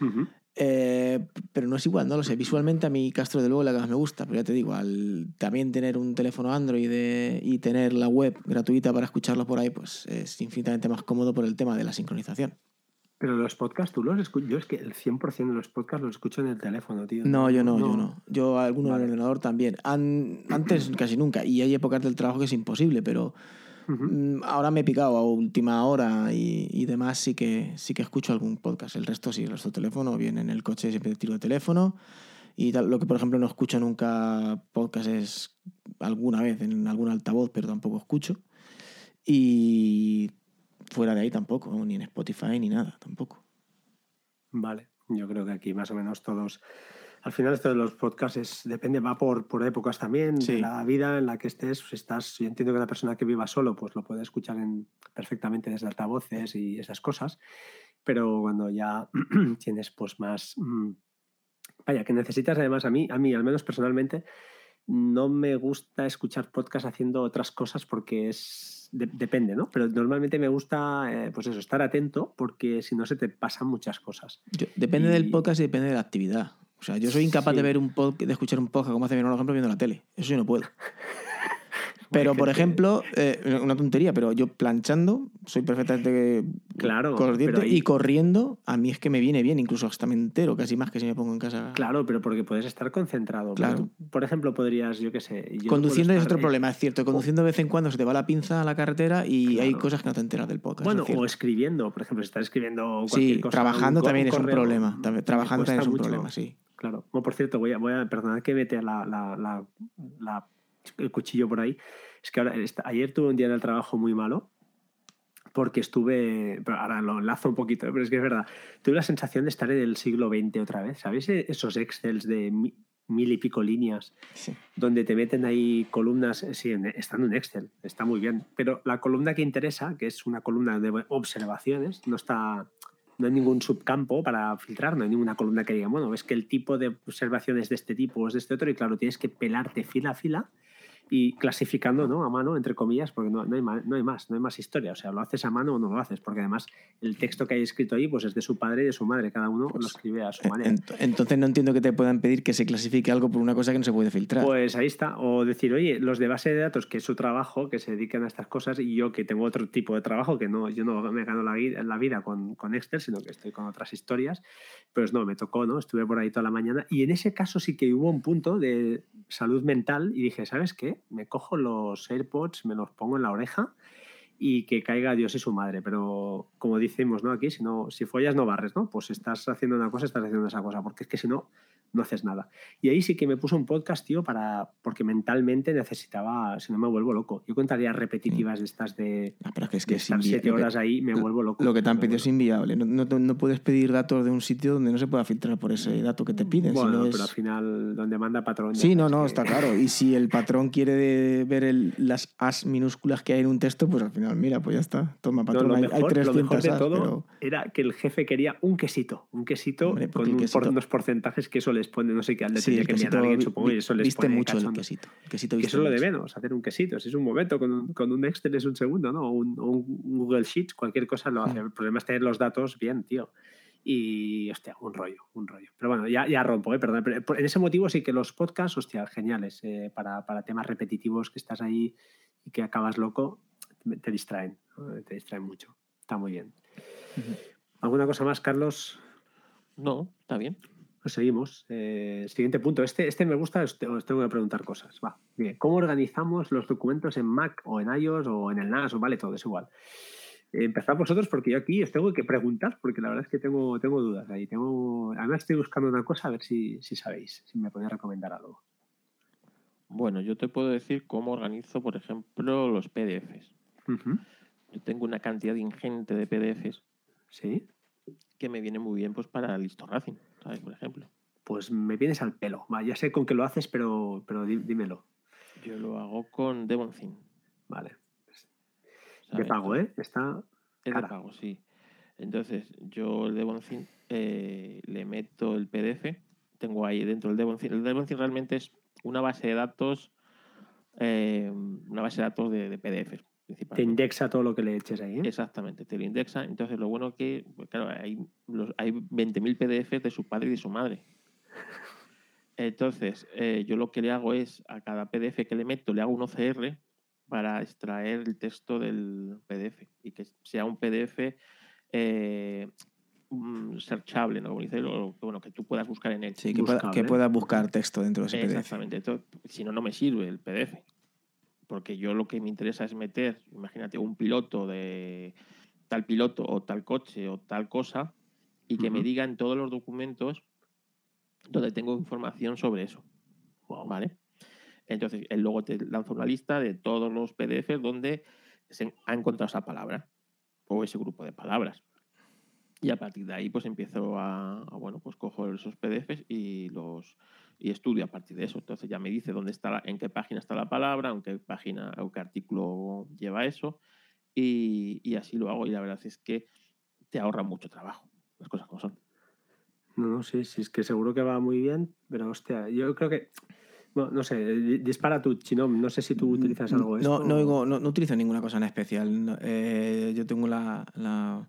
Ujú. Eh, pero no es igual, no lo sé. Visualmente a mí Castro de luego la que más me gusta, pero ya te digo, al también tener un teléfono Android de- y tener la web gratuita para escucharlo por ahí, pues es infinitamente más cómodo por el tema de la sincronización. Pero los podcasts, tú los escuchas. Yo es que el 100% de los podcasts los escucho en el teléfono, tío. No, yo no, yo no. Yo alguno Vale. en el ordenador también. An- antes casi nunca. Y hay épocas del trabajo que es imposible, pero Ujú. mm, ahora me he picado a última hora y, y demás, sí que sí que escucho algún podcast. El resto sí, el resto teléfono, bien en el coche siempre tiro de teléfono. Y tal, lo que, por ejemplo, no escucho nunca podcast es alguna vez en algún altavoz, pero tampoco escucho. Y fuera de ahí tampoco, ni en Spotify ni nada, tampoco. Vale, yo creo que aquí más o menos todos. Al final esto de los podcasts es, depende, va por, por épocas también, Sí. de la vida en la que estés. Si estás, yo entiendo que la persona que viva solo, pues lo puede escuchar en- perfectamente desde altavoces y esas cosas. Pero cuando ya tienes pues más. mm, Vaya, que necesitas además a mí, a mí, al menos personalmente, no me gusta escuchar podcast haciendo otras cosas porque es de- depende, ¿no? Pero normalmente me gusta, eh, pues eso, estar atento porque si no se te pasan muchas cosas. Yo- depende del podcast y depende de la actividad. O sea, yo soy incapaz Sí. de ver un pod- de escuchar un podcast, como hace mi hermano, por ejemplo, viendo la tele. Eso yo no puedo. Pero, por ejemplo, eh, una tontería, pero yo planchando soy perfectamente Claro, ahí- y corriendo, a mí es que me viene bien, incluso hasta me entero, casi más que si me pongo en casa. Claro, pero porque puedes estar concentrado. Claro. por ejemplo, podrías, yo qué sé. yo Conduciendo es otro en- problema, es cierto. Conduciendo de vez en cuando se te va la pinza a la carretera y hay cosas que no te enteras del podcast. Bueno, es o escribiendo, por ejemplo, si estás escribiendo cualquier Sí, cosa. trabajando un también es un problema. también- Trabajando también es un mucho. problema, sí. Claro. Bueno, por cierto, voy a, voy a perdonad que mete la, la- la- la- el cuchillo por ahí. Es que ahora, ayer tuve un día en el trabajo muy malo porque estuve, pero ahora lo enlazo un poquito, ¿eh? pero es que es verdad, tuve la sensación de estar en el siglo XX otra vez, ¿sabéis? Esos excels de mi- mil y pico líneas Sí. donde te meten ahí columnas, eh, sí, estando en Excel, está muy bien, pero la columna que interesa, que es una columna de observaciones, no está, no hay ningún subcampo para filtrar, no hay ninguna columna que diga, bueno, es que el tipo de observaciones de este tipo o es de este otro, y claro, tienes que pelarte fila a fila y clasificando ¿no? a mano, entre comillas, porque no, no, hay ma- no hay más, no hay más historia. O sea, lo haces a mano o no lo haces, porque además el texto que hay escrito ahí pues es de su padre y de su madre, cada uno lo escribe a su manera. Ent- Entonces no entiendo que te puedan pedir que se clasifique algo por una cosa que no se puede filtrar. Pues ahí está. O decir, oye, los de base de datos, que es su trabajo, que se dedican a estas cosas, y yo que tengo otro tipo de trabajo, que no, yo no me gano la, vida- la vida con, con Excel, sino que estoy con otras historias, pues no, me tocó, ¿no? Estuve por ahí toda la mañana. Y en ese caso sí que hubo un punto de salud mental y dije, ¿sabes qué? Me cojo los AirPods, me los pongo en la oreja y que caiga Dios y su madre. Pero como decimos, ¿no? Aquí, si, si follas no barres, ¿no? Pues estás haciendo una cosa, estás haciendo esa cosa, porque es que si no, no haces nada. Y ahí sí que me puso un podcast, tío, para, porque mentalmente necesitaba, si no me vuelvo loco. Yo contaría repetitivas de estas de, Ah, pero es que, es de que es estar siete lo que- horas ahí, me vuelvo loco. Lo que te han pedido es inviable. No, no, no puedes pedir datos de un sitio donde no se pueda filtrar por ese dato que te piden. si Bueno, no pero es- al final, donde manda patrón. Sí, no, no, que- está claro. Y si el patrón quiere de- ver el- las as minúsculas que hay en un texto, pues al final, mira, pues ya está. Toma, No, patrón, lo, hay, mejor, hay lo 300 mejor de as, todo pero era que el jefe quería un quesito, un quesito Hombre, con por- quesito- unos porcentajes que eso les pone, no sé qué, le sí, tenía que enviar a alguien, supongo, y eso les viste pone mucho el cachondo. quesito. El quesito Que viste eso es lo de mucho. menos, hacer un quesito. Si es un momento, con un, con un Excel es un segundo, ¿no? O un, Google Sheets, cualquier cosa lo hace. Mm. El problema es tener los datos bien, tío. Y, hostia, un rollo, un rollo. Pero bueno, ya, ya rompo, ¿eh? Perdón. Pero por- en ese motivo sí que los podcasts, hostia, geniales. eh, para, para temas repetitivos que estás ahí y que acabas loco, te- distraen. ¿no? Te distraen mucho. Está muy bien. ¿Alguna cosa más, Carlos? No, está bien. Pues seguimos. Eh, siguiente punto. Este, este me gusta, os te- os tengo que preguntar cosas. Va. Bien. ¿Cómo organizamos los documentos en Mac o en iOS o en el NAS o vale todo? Es igual. Empezad vosotros porque yo aquí os tengo que preguntar porque la verdad es que tengo, tengo dudas ahí. Tengo, además estoy buscando una cosa a ver si, si sabéis, si me podéis recomendar algo. Bueno, yo te puedo decir cómo organizo, por ejemplo, los PDFs. Yo tengo una cantidad ingente de PDFs Sí. que me viene muy bien pues para Listo Racing. ¿Sabes? Por ejemplo. Pues me vienes al pelo. Va, ya sé con qué lo haces, pero, pero dí- dímelo. Yo lo hago con Devonthink. Vale. De pago, ¿eh? Está. Es de cara. pago, sí. Entonces, yo el Devonthink eh, le meto el PDF. Tengo ahí dentro el Devonthink. El Devonthink realmente es una base de datos, eh, una base de datos de, de PDFs, Te indexa todo lo que le eches ahí. ¿eh? Exactamente, te lo indexa. Entonces, lo bueno que, pues, claro, hay, los, hay 20.000 PDFs de su padre y de su madre. Entonces, eh, yo lo que le hago es a cada PDF que le meto, le hago un OCR para extraer el texto del PDF y que sea un PDF eh, mm, searchable, ¿no? Como dice, lo- bueno, que tú puedas buscar en él. Sí, que, pueda- que puedas buscar texto dentro de ese PDF. Exactamente. Si no, no me sirve el PDF. Porque yo lo que me interesa es meter, imagínate, un piloto de tal piloto o tal coche o tal cosa y que me Ujú. diga en todos los documentos donde tengo información sobre eso. Wow. ¿Vale? Entonces, él luego te lanza una lista de todos los PDFs donde se ha encontrado esa palabra o ese grupo de palabras. Y a partir de ahí, pues empiezo a, a, bueno, pues cojo esos PDFs y los y estudio a partir de eso. Entonces ya me dice dónde está, la- en qué página está la palabra, en qué página o qué artículo lleva eso. Y, y así lo hago. Y la verdad es que te ahorra mucho trabajo. Las cosas como son. No, no, sí, sí, es que seguro que va muy bien, pero hostia, yo creo que. Bueno, no sé, di- dispara tu chinom. No sé si tú utilizas algo de no, esto. no, o- oigo- no, no utilizo ninguna cosa en especial. no, eh, yo tengo la, la-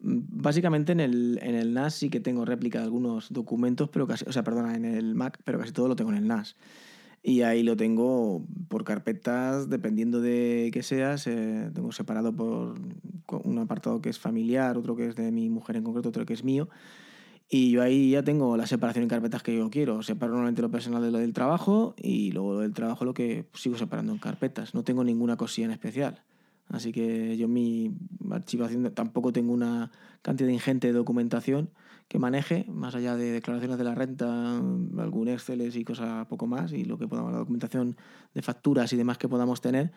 Básicamente en el, en el NAS sí que tengo réplica de algunos documentos, pero casi, o sea, perdona, en el Mac, pero casi todo lo tengo en el NAS. Y ahí lo tengo por carpetas, dependiendo de qué seas. eh, tengo separado por un apartado que es familiar, otro que es de mi mujer en concreto, otro que es mío. Y yo ahí ya tengo la separación en carpetas que yo quiero. Separo normalmente lo personal de lo del trabajo y luego lo del trabajo lo que sigo separando en carpetas. No tengo ninguna cosilla en especial. Así que yo mi archivación tampoco tengo una cantidad ingente de documentación que maneje, más allá de declaraciones de la renta, algún Excel y cosas poco más, y lo que podamos, la documentación de facturas y demás que podamos tener.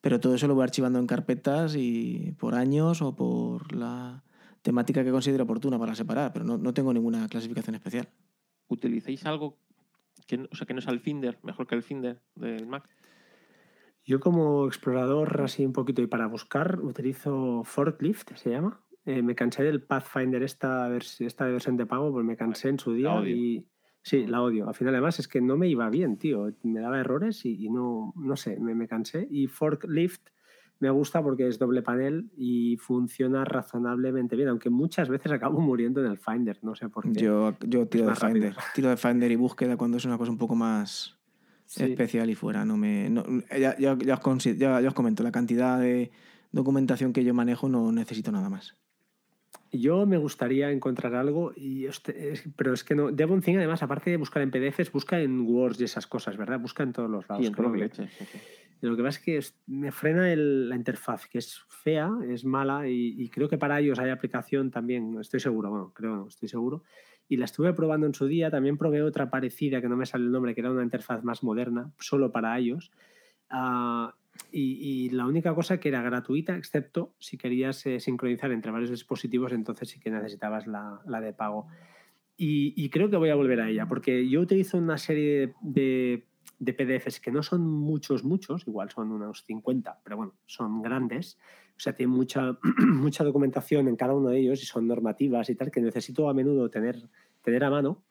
Pero todo eso lo voy archivando en carpetas y por años o por la temática que considero oportuna para separar, pero no, no tengo ninguna clasificación especial. ¿Utilicéis algo que, o sea, que no sea el Finder, mejor que el Finder del Mac? Yo como explorador así un poquito y para buscar utilizo Forklift, se llama. Eh, me cansé del Pathfinder esta, vers- esta versión de pago, pues me cansé en su día odio. y sí, la odio. Al final además es que no me iba bien, tío. Me daba errores y, y no, no sé, me, me cansé. Y Forklift me gusta porque es doble panel y funciona razonablemente bien, aunque muchas veces acabo muriendo en el Finder, no sé por qué. Yo, yo tiro de más rápido. Finder. Tiro de Finder y búsqueda cuando es una cosa un poco más Sí. especial y fuera. No me, no- ya, ya- ya os ya- ya os comento, la cantidad de documentación que yo manejo no necesito nada más. Yo me gustaría encontrar algo, y este- pero es que no. Devonthink, además, aparte de buscar en PDFs, busca en Words y esas cosas, ¿verdad? Busca en todos los lados. Y en creo que- leche, sí, sí. Lo que pasa es que me frena el- la interfaz, que es fea, es mala, y, y creo que para ellos hay aplicación también, estoy seguro, bueno, creo no, estoy seguro. Y la estuve probando en su día, también probé otra parecida, que no me sale el nombre, que era una interfaz más moderna, solo para ellos. Ah, y, y la única cosa que era gratuita, excepto si querías eh, sincronizar entre varios dispositivos, entonces sí que necesitabas la, la de pago. Y, y creo que voy a volver a ella, porque yo utilizo una serie de, de PDFs que no son muchos, muchos, igual son unos 50, pero bueno, son grandes. O sea, tienen mucha, mucha documentación en cada uno de ellos y son normativas y tal, que necesito a menudo tener, tener a mano.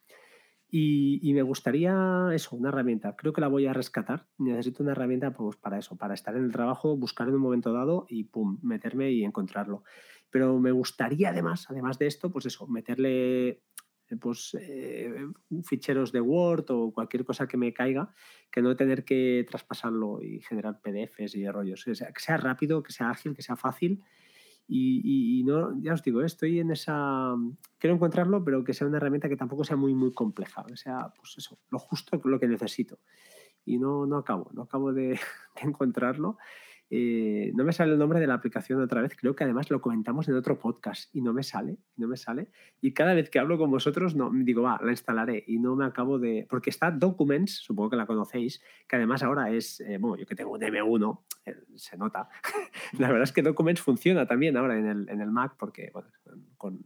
Y, me gustaría eso, una herramienta. Creo que la voy a rescatar. Necesito una herramienta pues, para eso, para estar en el trabajo, buscar en un momento dado y pum, meterme y encontrarlo. Pero me gustaría además, además de esto, pues eso, meterle pues, eh, ficheros de Word o cualquier cosa que me caiga, que no tener que traspasarlo y generar PDFs y rollos. O sea, que sea rápido, que sea ágil, que sea fácil. Y, y- y no, ya os digo, eh, estoy en esa. Quiero encontrarlo, pero que sea una herramienta que tampoco sea muy, muy compleja. Que sea, pues eso, lo justo, lo que necesito. Y no, no acabo, no acabo de, de encontrarlo. Eh, no me sale el nombre de la aplicación otra vez. Creo que además lo comentamos en otro podcast y no me sale, no me sale. Y cada vez que hablo con vosotros, no, digo, va, la instalaré y no me acabo de. Porque está Documents, supongo que la conocéis, que además ahora es, eh, bueno, yo que tengo un M1, eh, se nota. la verdad es que Documents funciona también ahora en el, en el Mac, porque, bueno, con,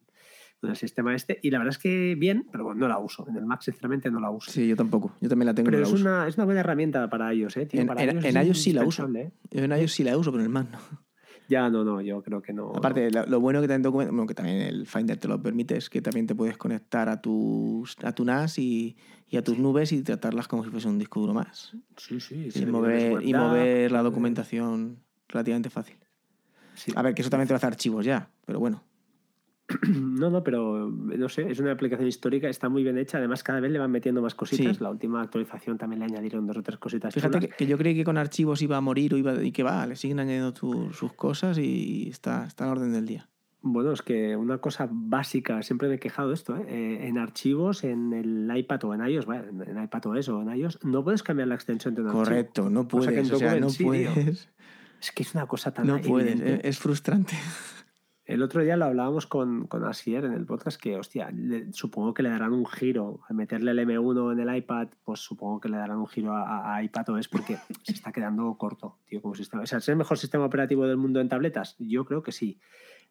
con el sistema este. Y la verdad es que bien, pero bueno, no la uso. En el Mac, sinceramente, no la uso. Sí, yo tampoco. Yo también la tengo. Pero no la es, uso. una, es una buena herramienta para ellos, ¿eh? tío? En, Para en- iOS en es iOS sí la uso. ¿eh? Yo en iOS sí la uso, pero en el Mac no. Ya, no, no, yo creo que no. Aparte, lo, lo bueno que también, bueno, que también el Finder te lo permite es que también te puedes conectar a, tus, a tu NAS y, y a tus nubes y tratarlas como si fuese un disco duro más. Sí, sí. Y mover, y mover la documentación relativamente fácil. sí. A ver, que eso también te va a hacer archivos ya, pero bueno. No, no, pero no sé, es una aplicación histórica, está muy bien hecha. Además, cada vez le van metiendo más cositas. Sí. La última actualización también le añadieron dos o tres cositas. Fíjate que, que yo creí que con archivos iba a morir o iba, y que va, le siguen añadiendo tu- sus cosas y está, está en orden del día. Bueno, es que una cosa básica, siempre me he quejado de esto, ¿eh? Eh, en archivos, en el iPad o en iOS, bueno, en, iPad OS o en iOS, no puedes cambiar la extensión de un archivo. Correcto, no que en puedes, o sea, no Document sí, tío. puedes. Es que es una cosa tan No puedes, es frustrante. El otro día lo hablábamos con, con Asier en el podcast que, hostia, le- supongo que le darán un giro. Al meterle el M1 en el iPad, pues supongo que le darán un giro a, a- a iPadOS porque se está quedando corto, tío, como sistema. O sea, ¿es el mejor sistema operativo del mundo en tabletas? Yo creo que sí.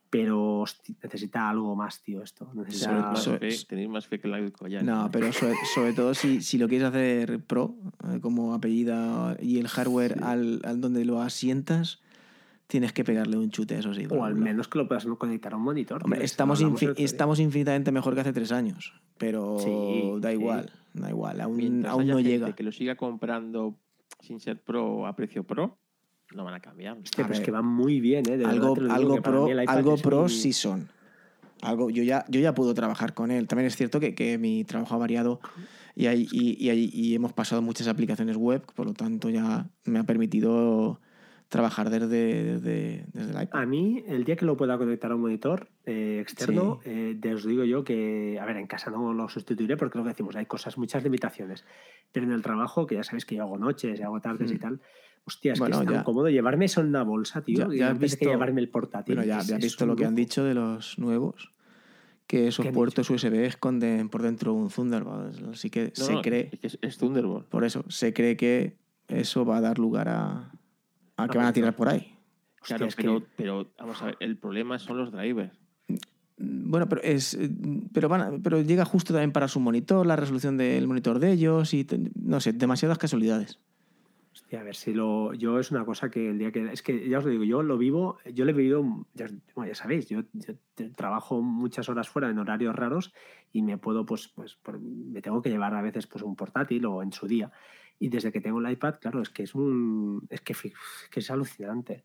Pero necesita algo más, tío, esto. Necesita... Sobre- Más sobre- fe- tenéis más fe que la Coyan. No, pero sobre, sobre todo si, si lo quieres hacer pro, eh, como apellida y el hardware Sí. al, al donde lo asientas, tienes que pegarle un chute, eso sí. O por al menos que lo puedas conectar a un monitor. Hombre, estamos, infi- estamos infinitamente mejor que hace tres años, pero Sí, da sí. igual, da igual, aún, Mientras aún haya no gente llega. que lo siga comprando sin ser pro a precio pro, no van a cambiar. Hostia, A pero es ver, que van muy bien, ¿eh? De algo algo pro, algo es pro un- sí son. Algo, yo, ya, yo ya puedo trabajar con él. También es cierto que, que mi trabajo ha variado y, hay, y, y y hemos pasado muchas aplicaciones web, por lo tanto ya me ha permitido trabajar desde, desde, desde el iPad. A mí, el día que lo pueda conectar a un monitor eh, externo, eh, te os digo yo que, a ver, en casa no lo sustituiré porque lo que decimos, hay cosas, muchas limitaciones. Pero en el trabajo, que ya sabéis que yo hago noches y hago tardes y Mm. tal, hostia, es Bueno, que es tan ya- cómodo llevarme eso en una bolsa, tío, Ya- y ya has antes de que visto- llevarme el portátil. Bueno, ya, Es- ya has visto lo que han dicho de los nuevos, que esos ¿Qué han puertos USB esconden por dentro un Thunderbolt. Así que No, se no, cree, es, que es- es Thunderbolt. por eso, se cree que eso va a dar lugar a, a que Ah, van a tirar por ahí. Hostia, Claro, es que- pero, pero vamos a ver, el problema son los drivers. Bueno, pero es eh, pero van a- pero llega justo también para su monitor, la resolución del monitor de ellos y no sé, demasiadas casualidades. Hostia, a ver si lo. Yo es una cosa que el día que. Es que ya os lo digo, yo lo vivo. Yo lo he vivido. Ya, bueno, ya sabéis, yo, yo trabajo muchas horas fuera en horarios raros y me puedo, pues, pues por- me tengo que llevar a veces pues un portátil o en su día. Y desde que tengo el iPad, claro, es que es un. Es que, fi- que es alucinante.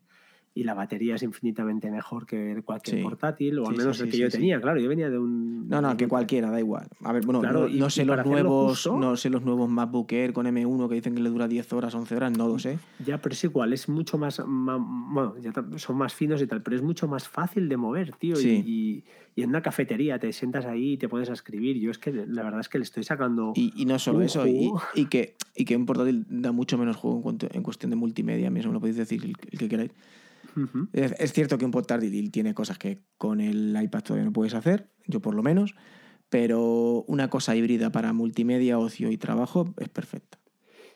Y la batería es infinitamente mejor que cualquier Sí. portátil, o al Sí, menos sí, el que yo tenía, claro, yo venía de un. No, no, de que un- cualquiera, da igual. A ver, bueno, Claro, no, y- no sé los nuevos, justo- no sé los nuevos MacBook Air con M1 que dicen que le dura 10 horas, 11 horas, no lo sé. Ya, pero es igual, es mucho más, ma- bueno, ya son más finos y tal, pero es mucho más fácil de mover, tío. y-. Y, y en una cafetería te sientas ahí y te pones a escribir. Yo es que la verdad es que le estoy sacando... Y, y no solo eso, y, y que, y que un portátil da mucho menos juego en, cuanto- en cuestión de multimedia, mismo lo podéis decir el, el que queráis. Ujú. Es, es cierto que un portátil tiene cosas que con el iPad todavía no puedes hacer, yo por lo menos, pero una cosa híbrida para multimedia, ocio y trabajo es perfecta.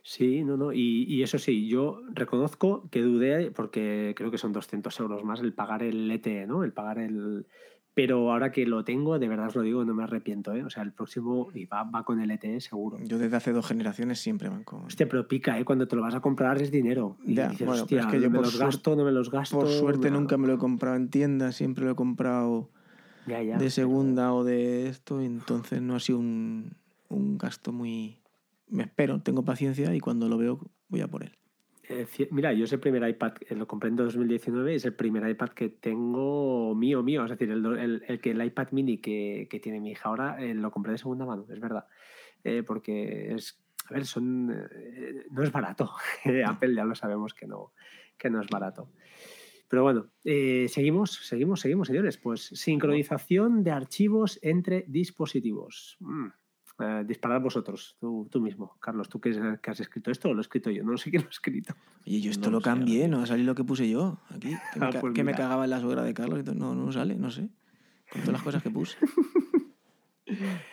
Sí, no, no. Y, y eso sí, yo reconozco que dudé porque creo que son 200 euros más el pagar el LTE, ¿no? El pagar el... Pero ahora que lo tengo, de verdad os lo digo, no me arrepiento, ¿eh? O sea, el próximo y va, va con el LTE seguro. Yo desde hace dos generaciones siempre van con... Hostia, pero pica, ¿eh? Cuando te lo vas a comprar es dinero. Y Ya, dices, bueno, hostia, es que yo ¿me los gasto, no me los gasto? Por suerte No. nunca me lo he comprado en tienda, siempre lo he comprado Ya, ya, de pero- segunda o de esto, entonces no ha sido un, un gasto muy... Me espero, tengo paciencia y cuando lo veo voy a por él. Eh, mira, yo es el primer iPad, eh, lo compré en 2019, es el primer iPad que tengo mío, mío. Es decir, el, el- el que el iPad mini que, que tiene mi hija ahora eh, lo compré de segunda mano, es verdad. Eh, porque es, a ver, son, no es barato. Apple ya lo sabemos que no, que no es barato. Pero bueno, seguimos, seguimos, seguimos, señores. Pues sincronización de archivos entre dispositivos. Mm. Eh, disparad vosotros, tú, tú mismo. Carlos, ¿tú que, que has escrito esto o lo he escrito yo? No sé quién lo ha escrito. Oye, yo esto No lo lo cambié, no ha salido lo que puse yo aquí. Que me, Ah, pues que me cagaba en la suegra de Carlos y. No, no sale, no sé. Con todas las cosas que puse.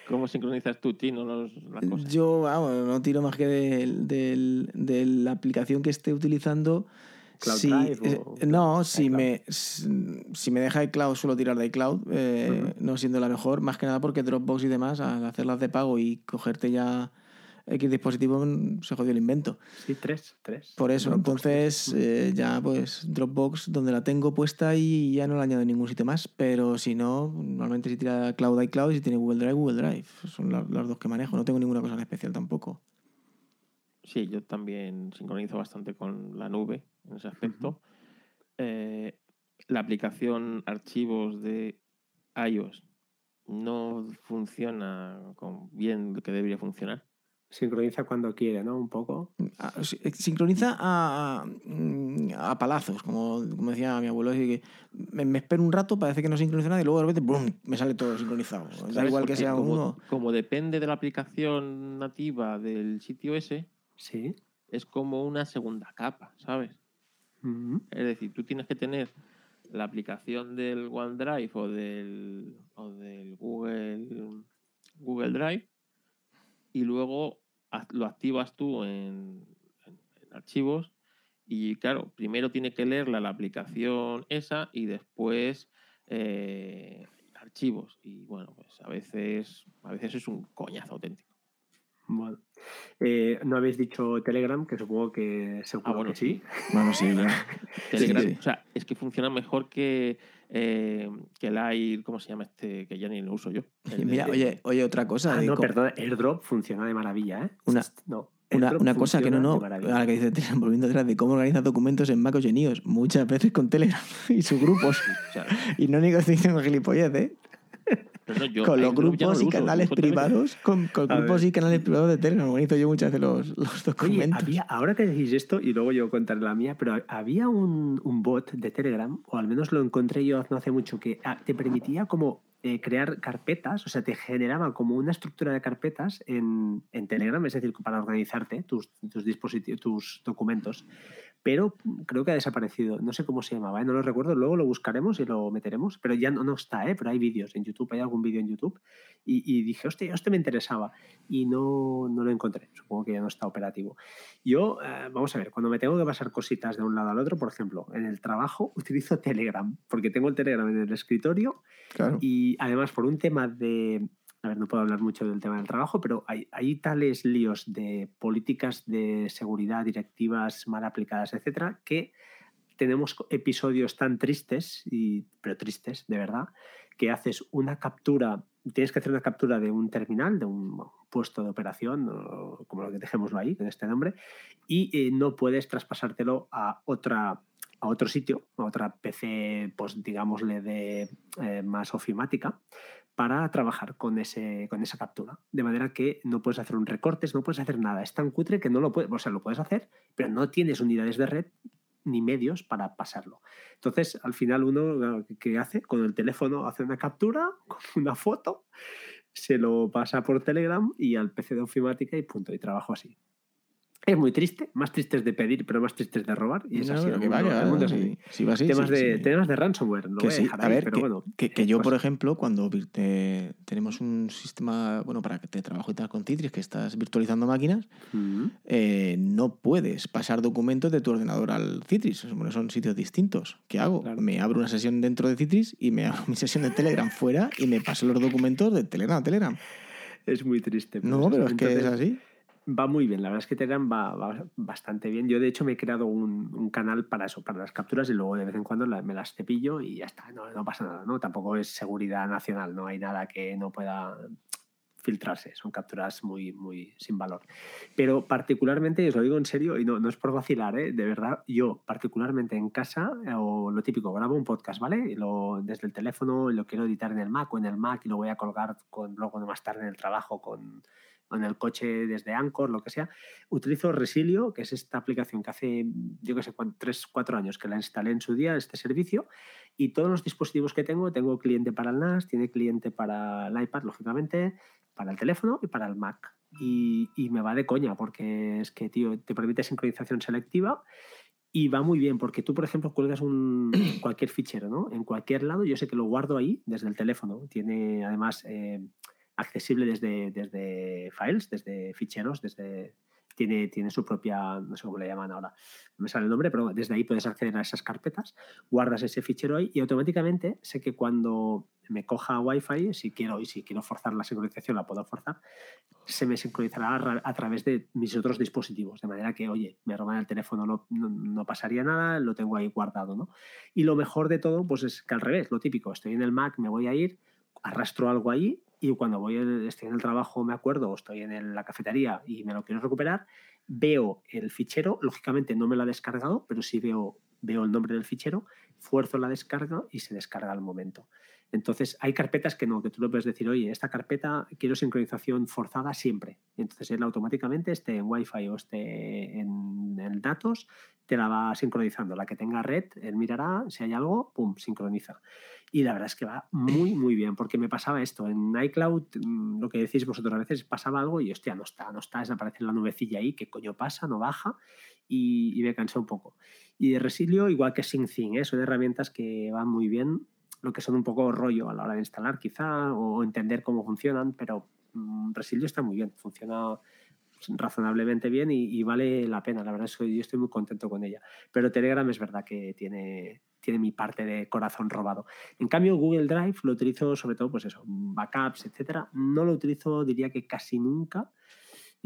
¿Cómo sincronizas tú, Tino, los, las cosas? Yo, vamos, no tiro más que del- del- de, la aplicación que esté utilizando Cloud Sí, Drive eh, o- no, si me, si me deja iCloud, suelo tirar de iCloud, eh, no siendo la mejor, más que nada porque Dropbox y demás, al hacerlas de pago y cogerte ya X dispositivo, mm, se jodió el invento. Sí, tres, tres. Por eso, Dropbox, entonces, eh, ya pues Dropbox, donde la tengo puesta y ya no la añado en ningún sitio más, pero si no, normalmente si tira Cloud iCloud y si tiene Google Drive, Google Drive. Son la- las dos que manejo, no tengo ninguna cosa en especial tampoco. Sí, yo también sincronizo bastante con la nube en ese aspecto. Eh, la aplicación archivos de iOS no funciona con bien lo que debería funcionar. Sincroniza cuando quiere, ¿no? Un poco. Ah, eh, Sincroniza a, a palazos, como, como decía mi abuelo. así que me, me espero un rato, parece que no sincroniza nada y luego de repente ¡brum! me sale todo sincronizado. Da ¿Sabes? igual que sea como, uno. Como depende de la aplicación nativa del sitio ese, Sí. es como una segunda capa, ¿sabes? Es decir, tú tienes que tener la aplicación del OneDrive o del, o del Google, Google Drive y luego lo activas tú en, en- en archivos y claro, primero tiene que leerla la aplicación esa y después eh, archivos. Y bueno, pues a veces, a veces es un coñazo auténtico. Bueno. Eh, no habéis dicho Telegram, que supongo que seguro Ah, bueno, que sí. Bueno, sí, ya. Telegram, sí. o sea, es que funciona mejor que, eh, que el Air, ¿cómo se llama este? Que ya ni lo uso yo. El Mira, oye, oye, otra cosa. Ah, de no, perdón, AirDrop funciona de maravilla, ¿eh? Una- no, Una, una cosa que no, no, ahora que dice Telegram, volviendo atrás, de cómo organizas documentos en Mac o en iOS, muchas veces con Telegram y sus grupos. Y no digo diciendo gilipollez, ¿eh? No, no, yo con los grupos lo y canales uso privados, con, grupos ver. y canales privados de Telegram. Organizo yo muchas veces los, los Oye, documentos. había, ahora que decís esto, y luego yo contaré la mía, pero había un, un bot de Telegram, o al menos lo encontré yo no hace mucho, que ah, te permitía como eh, crear carpetas, o sea, te generaba como una estructura de carpetas en, en Telegram, es decir, para organizarte tus, tus dispositivos, tus documentos. Pero creo que ha desaparecido. No sé cómo se llamaba, ¿eh? no lo recuerdo. Luego lo buscaremos y lo meteremos. Pero ya no, no está, ¿eh? pero hay vídeos en YouTube, hay algún vídeo en YouTube. Y, y dije, hostia, este me interesaba. Y no, no lo encontré. Supongo que ya no está operativo. Yo, eh, vamos a ver, cuando me tengo que pasar cositas de un lado al otro, por ejemplo, en el trabajo utilizo Telegram, porque tengo el Telegram en el escritorio Claro. y además por un tema de... A ver, no puedo hablar mucho del tema del trabajo, pero hay, hay tales líos de políticas de seguridad, directivas mal aplicadas, etcétera, que tenemos episodios tan tristes, y, pero tristes, de verdad, que haces una captura, tienes que hacer una captura de un terminal, de un puesto de operación, o como lo que dejémoslo ahí, con este nombre, y eh, no puedes traspasártelo a otra a otro sitio, a otra PC, pues digámosle de eh, más ofimática, para trabajar con, ese, con esa captura. De manera que no puedes hacer un recortes, no puedes hacer nada. Es tan cutre que no lo puedes, o sea, lo puedes hacer, pero no tienes unidades de red ni medios para pasarlo. Entonces, al final uno, ¿qué- ¿qué hace? Con el teléfono hace una captura, una foto, se lo pasa por Telegram y al PC de ofimática y punto, y trabajo así. Es muy triste, más triste es de pedir, pero más triste es de robar. Y es No, así. pero que vaya, el mundo es sí, así. sí temas, sí, de, sí. temas de ransomware, lo Que voy a sí, dejar a ahí, ver, pero que, bueno. que- que yo, pues- por ejemplo, cuando tenemos un sistema, bueno, para que te trabajo y tal con Citrix, que estás virtualizando máquinas, eh, no puedes pasar documentos de tu ordenador al Citrix. Bueno, son sitios distintos. ¿Qué hago? Claro. Me abro una sesión dentro de Citrix y me abro mi sesión de Telegram fuera y me paso los documentos de Telegram a Telegram. Es muy triste. No, es pero así. es que es así. Va muy bien, la verdad es que Telegram va, bastante bien. Yo de hecho me he creado un, canal para eso, para las capturas y luego de vez en cuando me las cepillo y ya está, no, pasa nada, ¿no? Tampoco es seguridad nacional, no hay nada que no pueda filtrarse, son capturas muy, muy sin valor. Pero particularmente, os lo digo en serio, y no, no es por vacilar, ¿eh? de verdad, yo particularmente en casa, o lo típico, grabo un podcast, ¿vale? Lo, desde el teléfono lo quiero editar en el Mac o en el Mac y lo voy a colgar con, luego más tarde en el trabajo con, en el coche desde Anchor, lo que sea. Utilizo Resilio, que es esta aplicación que hace, yo que sé, 3, 4 años que la instalé en su día, este servicio, y todos los dispositivos que tengo, tengo cliente para el NAS, tiene cliente para el iPad, lógicamente, para el teléfono y para el Mac. Y, y me va de coña, porque es que, tío, te permite sincronización selectiva y va muy bien, porque tú, por ejemplo, cuelgas un, cualquier fichero, ¿no? En cualquier lado, yo sé que lo guardo ahí desde el teléfono. Tiene además eh, accesible desde, desde files, desde ficheros, desde tiene, tiene su propia, no sé cómo le llaman ahora, no me sale el nombre, pero desde ahí puedes acceder a esas carpetas, guardas ese fichero ahí y automáticamente sé que cuando me coja Wi-Fi, si quiero y si quiero forzar la sincronización, la puedo forzar, se me sincronizará a, través de mis otros dispositivos, de manera que, oye, me roban el teléfono, no, no, no, pasaría nada, lo tengo ahí guardado, ¿no? Y lo mejor de todo, pues es que al revés, lo típico, estoy en el Mac, me voy a ir, arrastro algo ahí y cuando voy estoy en el trabajo, me acuerdo, o estoy en la cafetería y me lo quiero recuperar, veo el fichero, lógicamente no me lo ha descargado, pero sí veo, veo el nombre del fichero, fuerzo la descarga y se descarga al momento. Entonces, hay carpetas que no, que tú lo puedes decir, oye, esta carpeta quiero sincronización forzada siempre. Entonces, él automáticamente esté en Wi-Fi o esté en, datos, te la va sincronizando. La que tenga red, él mirará, si hay algo, pum, sincroniza. Y la verdad es que va muy, muy bien, porque me pasaba esto. En iCloud, mm, lo que decís vosotros a veces, pasaba algo y, hostia, no está, no está, desaparece la nubecilla ahí, ¿qué coño pasa? No baja. Y, y me cansé un poco. Y de Resilio, igual que SyncThing, ¿eh? son herramientas que van muy bien, lo que son un poco rollo a la hora de instalar quizá, o entender cómo funcionan, pero mmm, Resilio está muy bien, funciona razonablemente bien y, y, vale la pena. La verdad es que yo estoy muy contento con ella. Pero Telegram es verdad que tiene, tiene mi parte de corazón robado. En cambio, Google Drive lo utilizo sobre todo, pues eso, backups, etcétera. No lo utilizo, diría que casi nunca.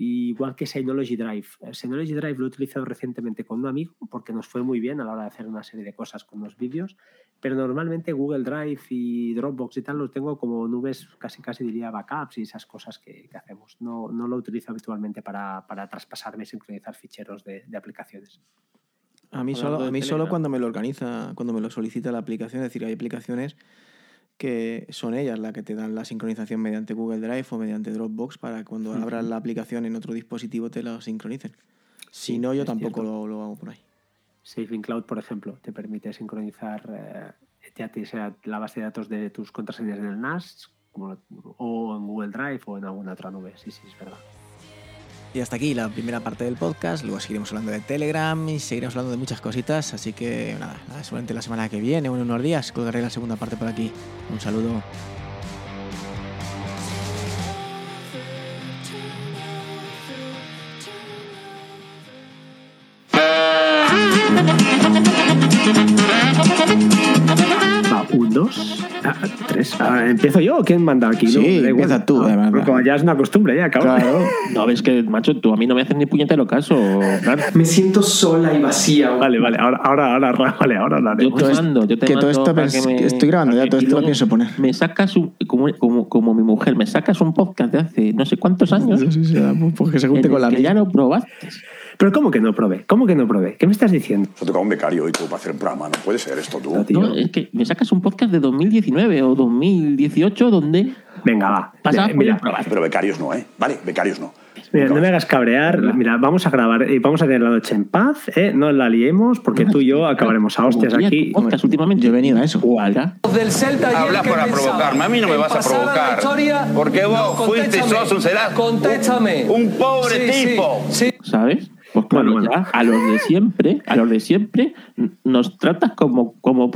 Igual que Synology Drive. Synology Drive lo he utilizado recientemente con un amigo porque nos fue muy bien a la hora de hacer una serie de cosas con los vídeos, pero normalmente Google Drive y Dropbox y tal los tengo como nubes, casi casi diría backups y esas cosas que, que hacemos. No, no, lo utilizo habitualmente para, para traspasarme y sincronizar ficheros de, de aplicaciones. A mí, solo, a mí solo cuando me lo organiza, cuando me lo solicita la aplicación, es decir, hay aplicaciones que son ellas las que te dan la sincronización mediante Google Drive o mediante Dropbox para que cuando uh -huh. abras la aplicación en otro dispositivo te la sincronicen. Si no, yo tampoco lo, lo, hago por ahí. Saving Cloud, por ejemplo, te permite sincronizar eh, ya te sea la base de datos de tus contraseñas en el NAS como, o en Google Drive o en alguna otra nube. Sí, sí, es verdad. Y hasta aquí la primera parte del podcast. Luego seguiremos hablando de Telegram y seguiremos hablando de muchas cositas. Así que nada, seguramente la semana que viene en unos días colgaré la segunda parte por aquí. Un saludo. ¿Empiezo yo o quién manda aquí? Sí, no, empieza tú. Ah, además, como ya es una costumbre, ya, cabrón. Claro. No, ves que, macho, tú a mí no me haces ni puñetero caso. Claro. Me siento sola y vacía. Vale, vale, ahora, ahora, ahora, vale, ahora hablaremos. Yo te mando, yo te que mando todo esto para que me, estoy grabando ya, todo esto lo pienso poner. Me sacas un, como, como, como mi mujer, me sacas un podcast de hace no sé cuántos años. Sí, sí, sí, pues que se junte con la que mía. ya no probaste. Pero ¿cómo que no probé? ¿Cómo que no probé? ¿Qué me estás diciendo? Se toca un becario y tú para hacer un programa. No puede ser esto tú. No, tío. No, es que me sacas un podcast de 2019 o 2018 donde Venga, va. pasabas por Mira. Pero becarios no, ¿eh? Vale, becarios no. Mira, no me hagas cabrear. Mira, vamos a grabar y vamos a tener la noche en paz, ¿eh? No la liemos porque tú y yo acabaremos a hostias aquí. Podcast últimamente. Yo he venido a eso. ¿Cuál? del Celta Hablas para provocarme, a mí no me vas a provocar. historia, Porque vos fuiste y sos un será- Contéstame. un- un pobre Sí, sí, tipo. Sí, ¿Sabes? Pues claro, Bueno, bueno. ya a los de siempre, a los de siempre, nos tratas como, como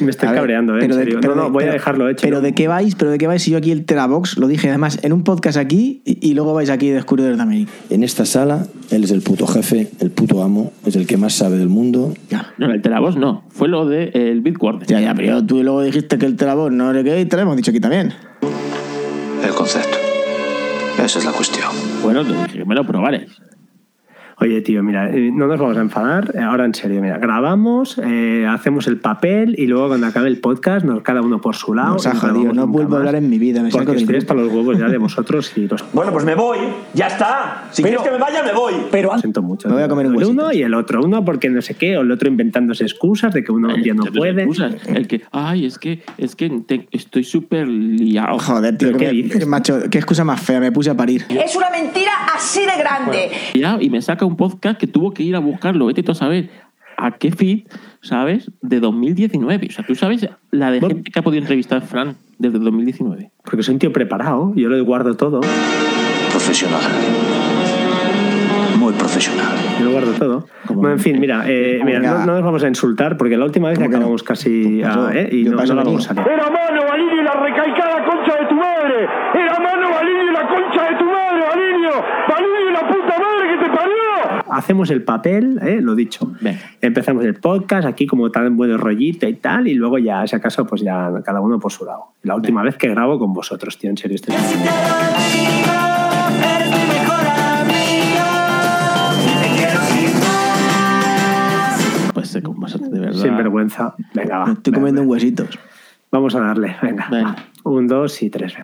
Me estoy A ver, cabreando, ¿eh? En de- serio. pero no, no, voy a dejarlo hecho. Pero de qué vais, pero de qué vais si yo aquí el Terabox lo dije además en un podcast aquí y, y luego vais aquí de descubridores de América. En esta sala, él es el puto jefe, el puto amo, es el que más sabe del mundo. Ya. No, el Terabos no. Fue lo del de, el Bitwarden. Ya, ya, pero tú luego dijiste que el Terabox no sé qué y te lo hemos dicho aquí también. El concepto. Esa es la cuestión. Bueno, te dije que me lo probares. Oye, tío, mira, eh, no nos vamos a enfadar. Eh, Ahora en serio, mira, grabamos, eh, hacemos el papel y luego cuando acabe el podcast, nos cada uno por su lado. Nos ha jodido, no vuelvo a hablar en mi vida, me saco Porque estoy hasta los huevos ya de vosotros y los Bueno, pues me voy, ya está. Si quieres que me vaya, me voy. Pero siento mucho. Me voy a comer un uno y el otro. Uno porque no sé qué, o el otro inventándose excusas de que uno un día no puede. excusas. El que, ay, es que, es que te- estoy súper liado. Joder, tío, ¿Pero que qué me- macho, qué excusa más fea, me puse a parir. Es una mentira así de grande. Ya, y me saca un podcast que tuvo que ir a buscarlo, vete tú a saber a qué feed, ¿sabes? De 2019. O sea, tú sabes la de Bueno. gente que ha podido entrevistar Fran desde 2019. Porque soy un tío preparado, yo lo guardo todo. Profesional. Muy profesional. Yo lo guardo todo. Bueno, en fin, mira, eh, mira no, no nos vamos a insultar porque la última vez ya ¿Cómo que no? acabamos casi Pues a- ¿eh? y yo no, no la vamos a liar. Era mano, Balini, la recaicada concha de tu madre. Era mano, Balini, la concha de tu madre, Balini. Balini, la puta madre que te parió. Hacemos el papel, ¿eh? lo dicho. Venga. Empezamos el podcast aquí como tan buen rollito y tal, y luego ya, si acaso, pues ya cada uno por su lado. La última vez que grabo con vosotros, tío, en serio, estoy... Pues sé con vosotros, de verdad. Sin vergüenza. Venga, va. Estoy comiendo un huesitos. Vamos a darle, venga. Venga. Un, dos y tres.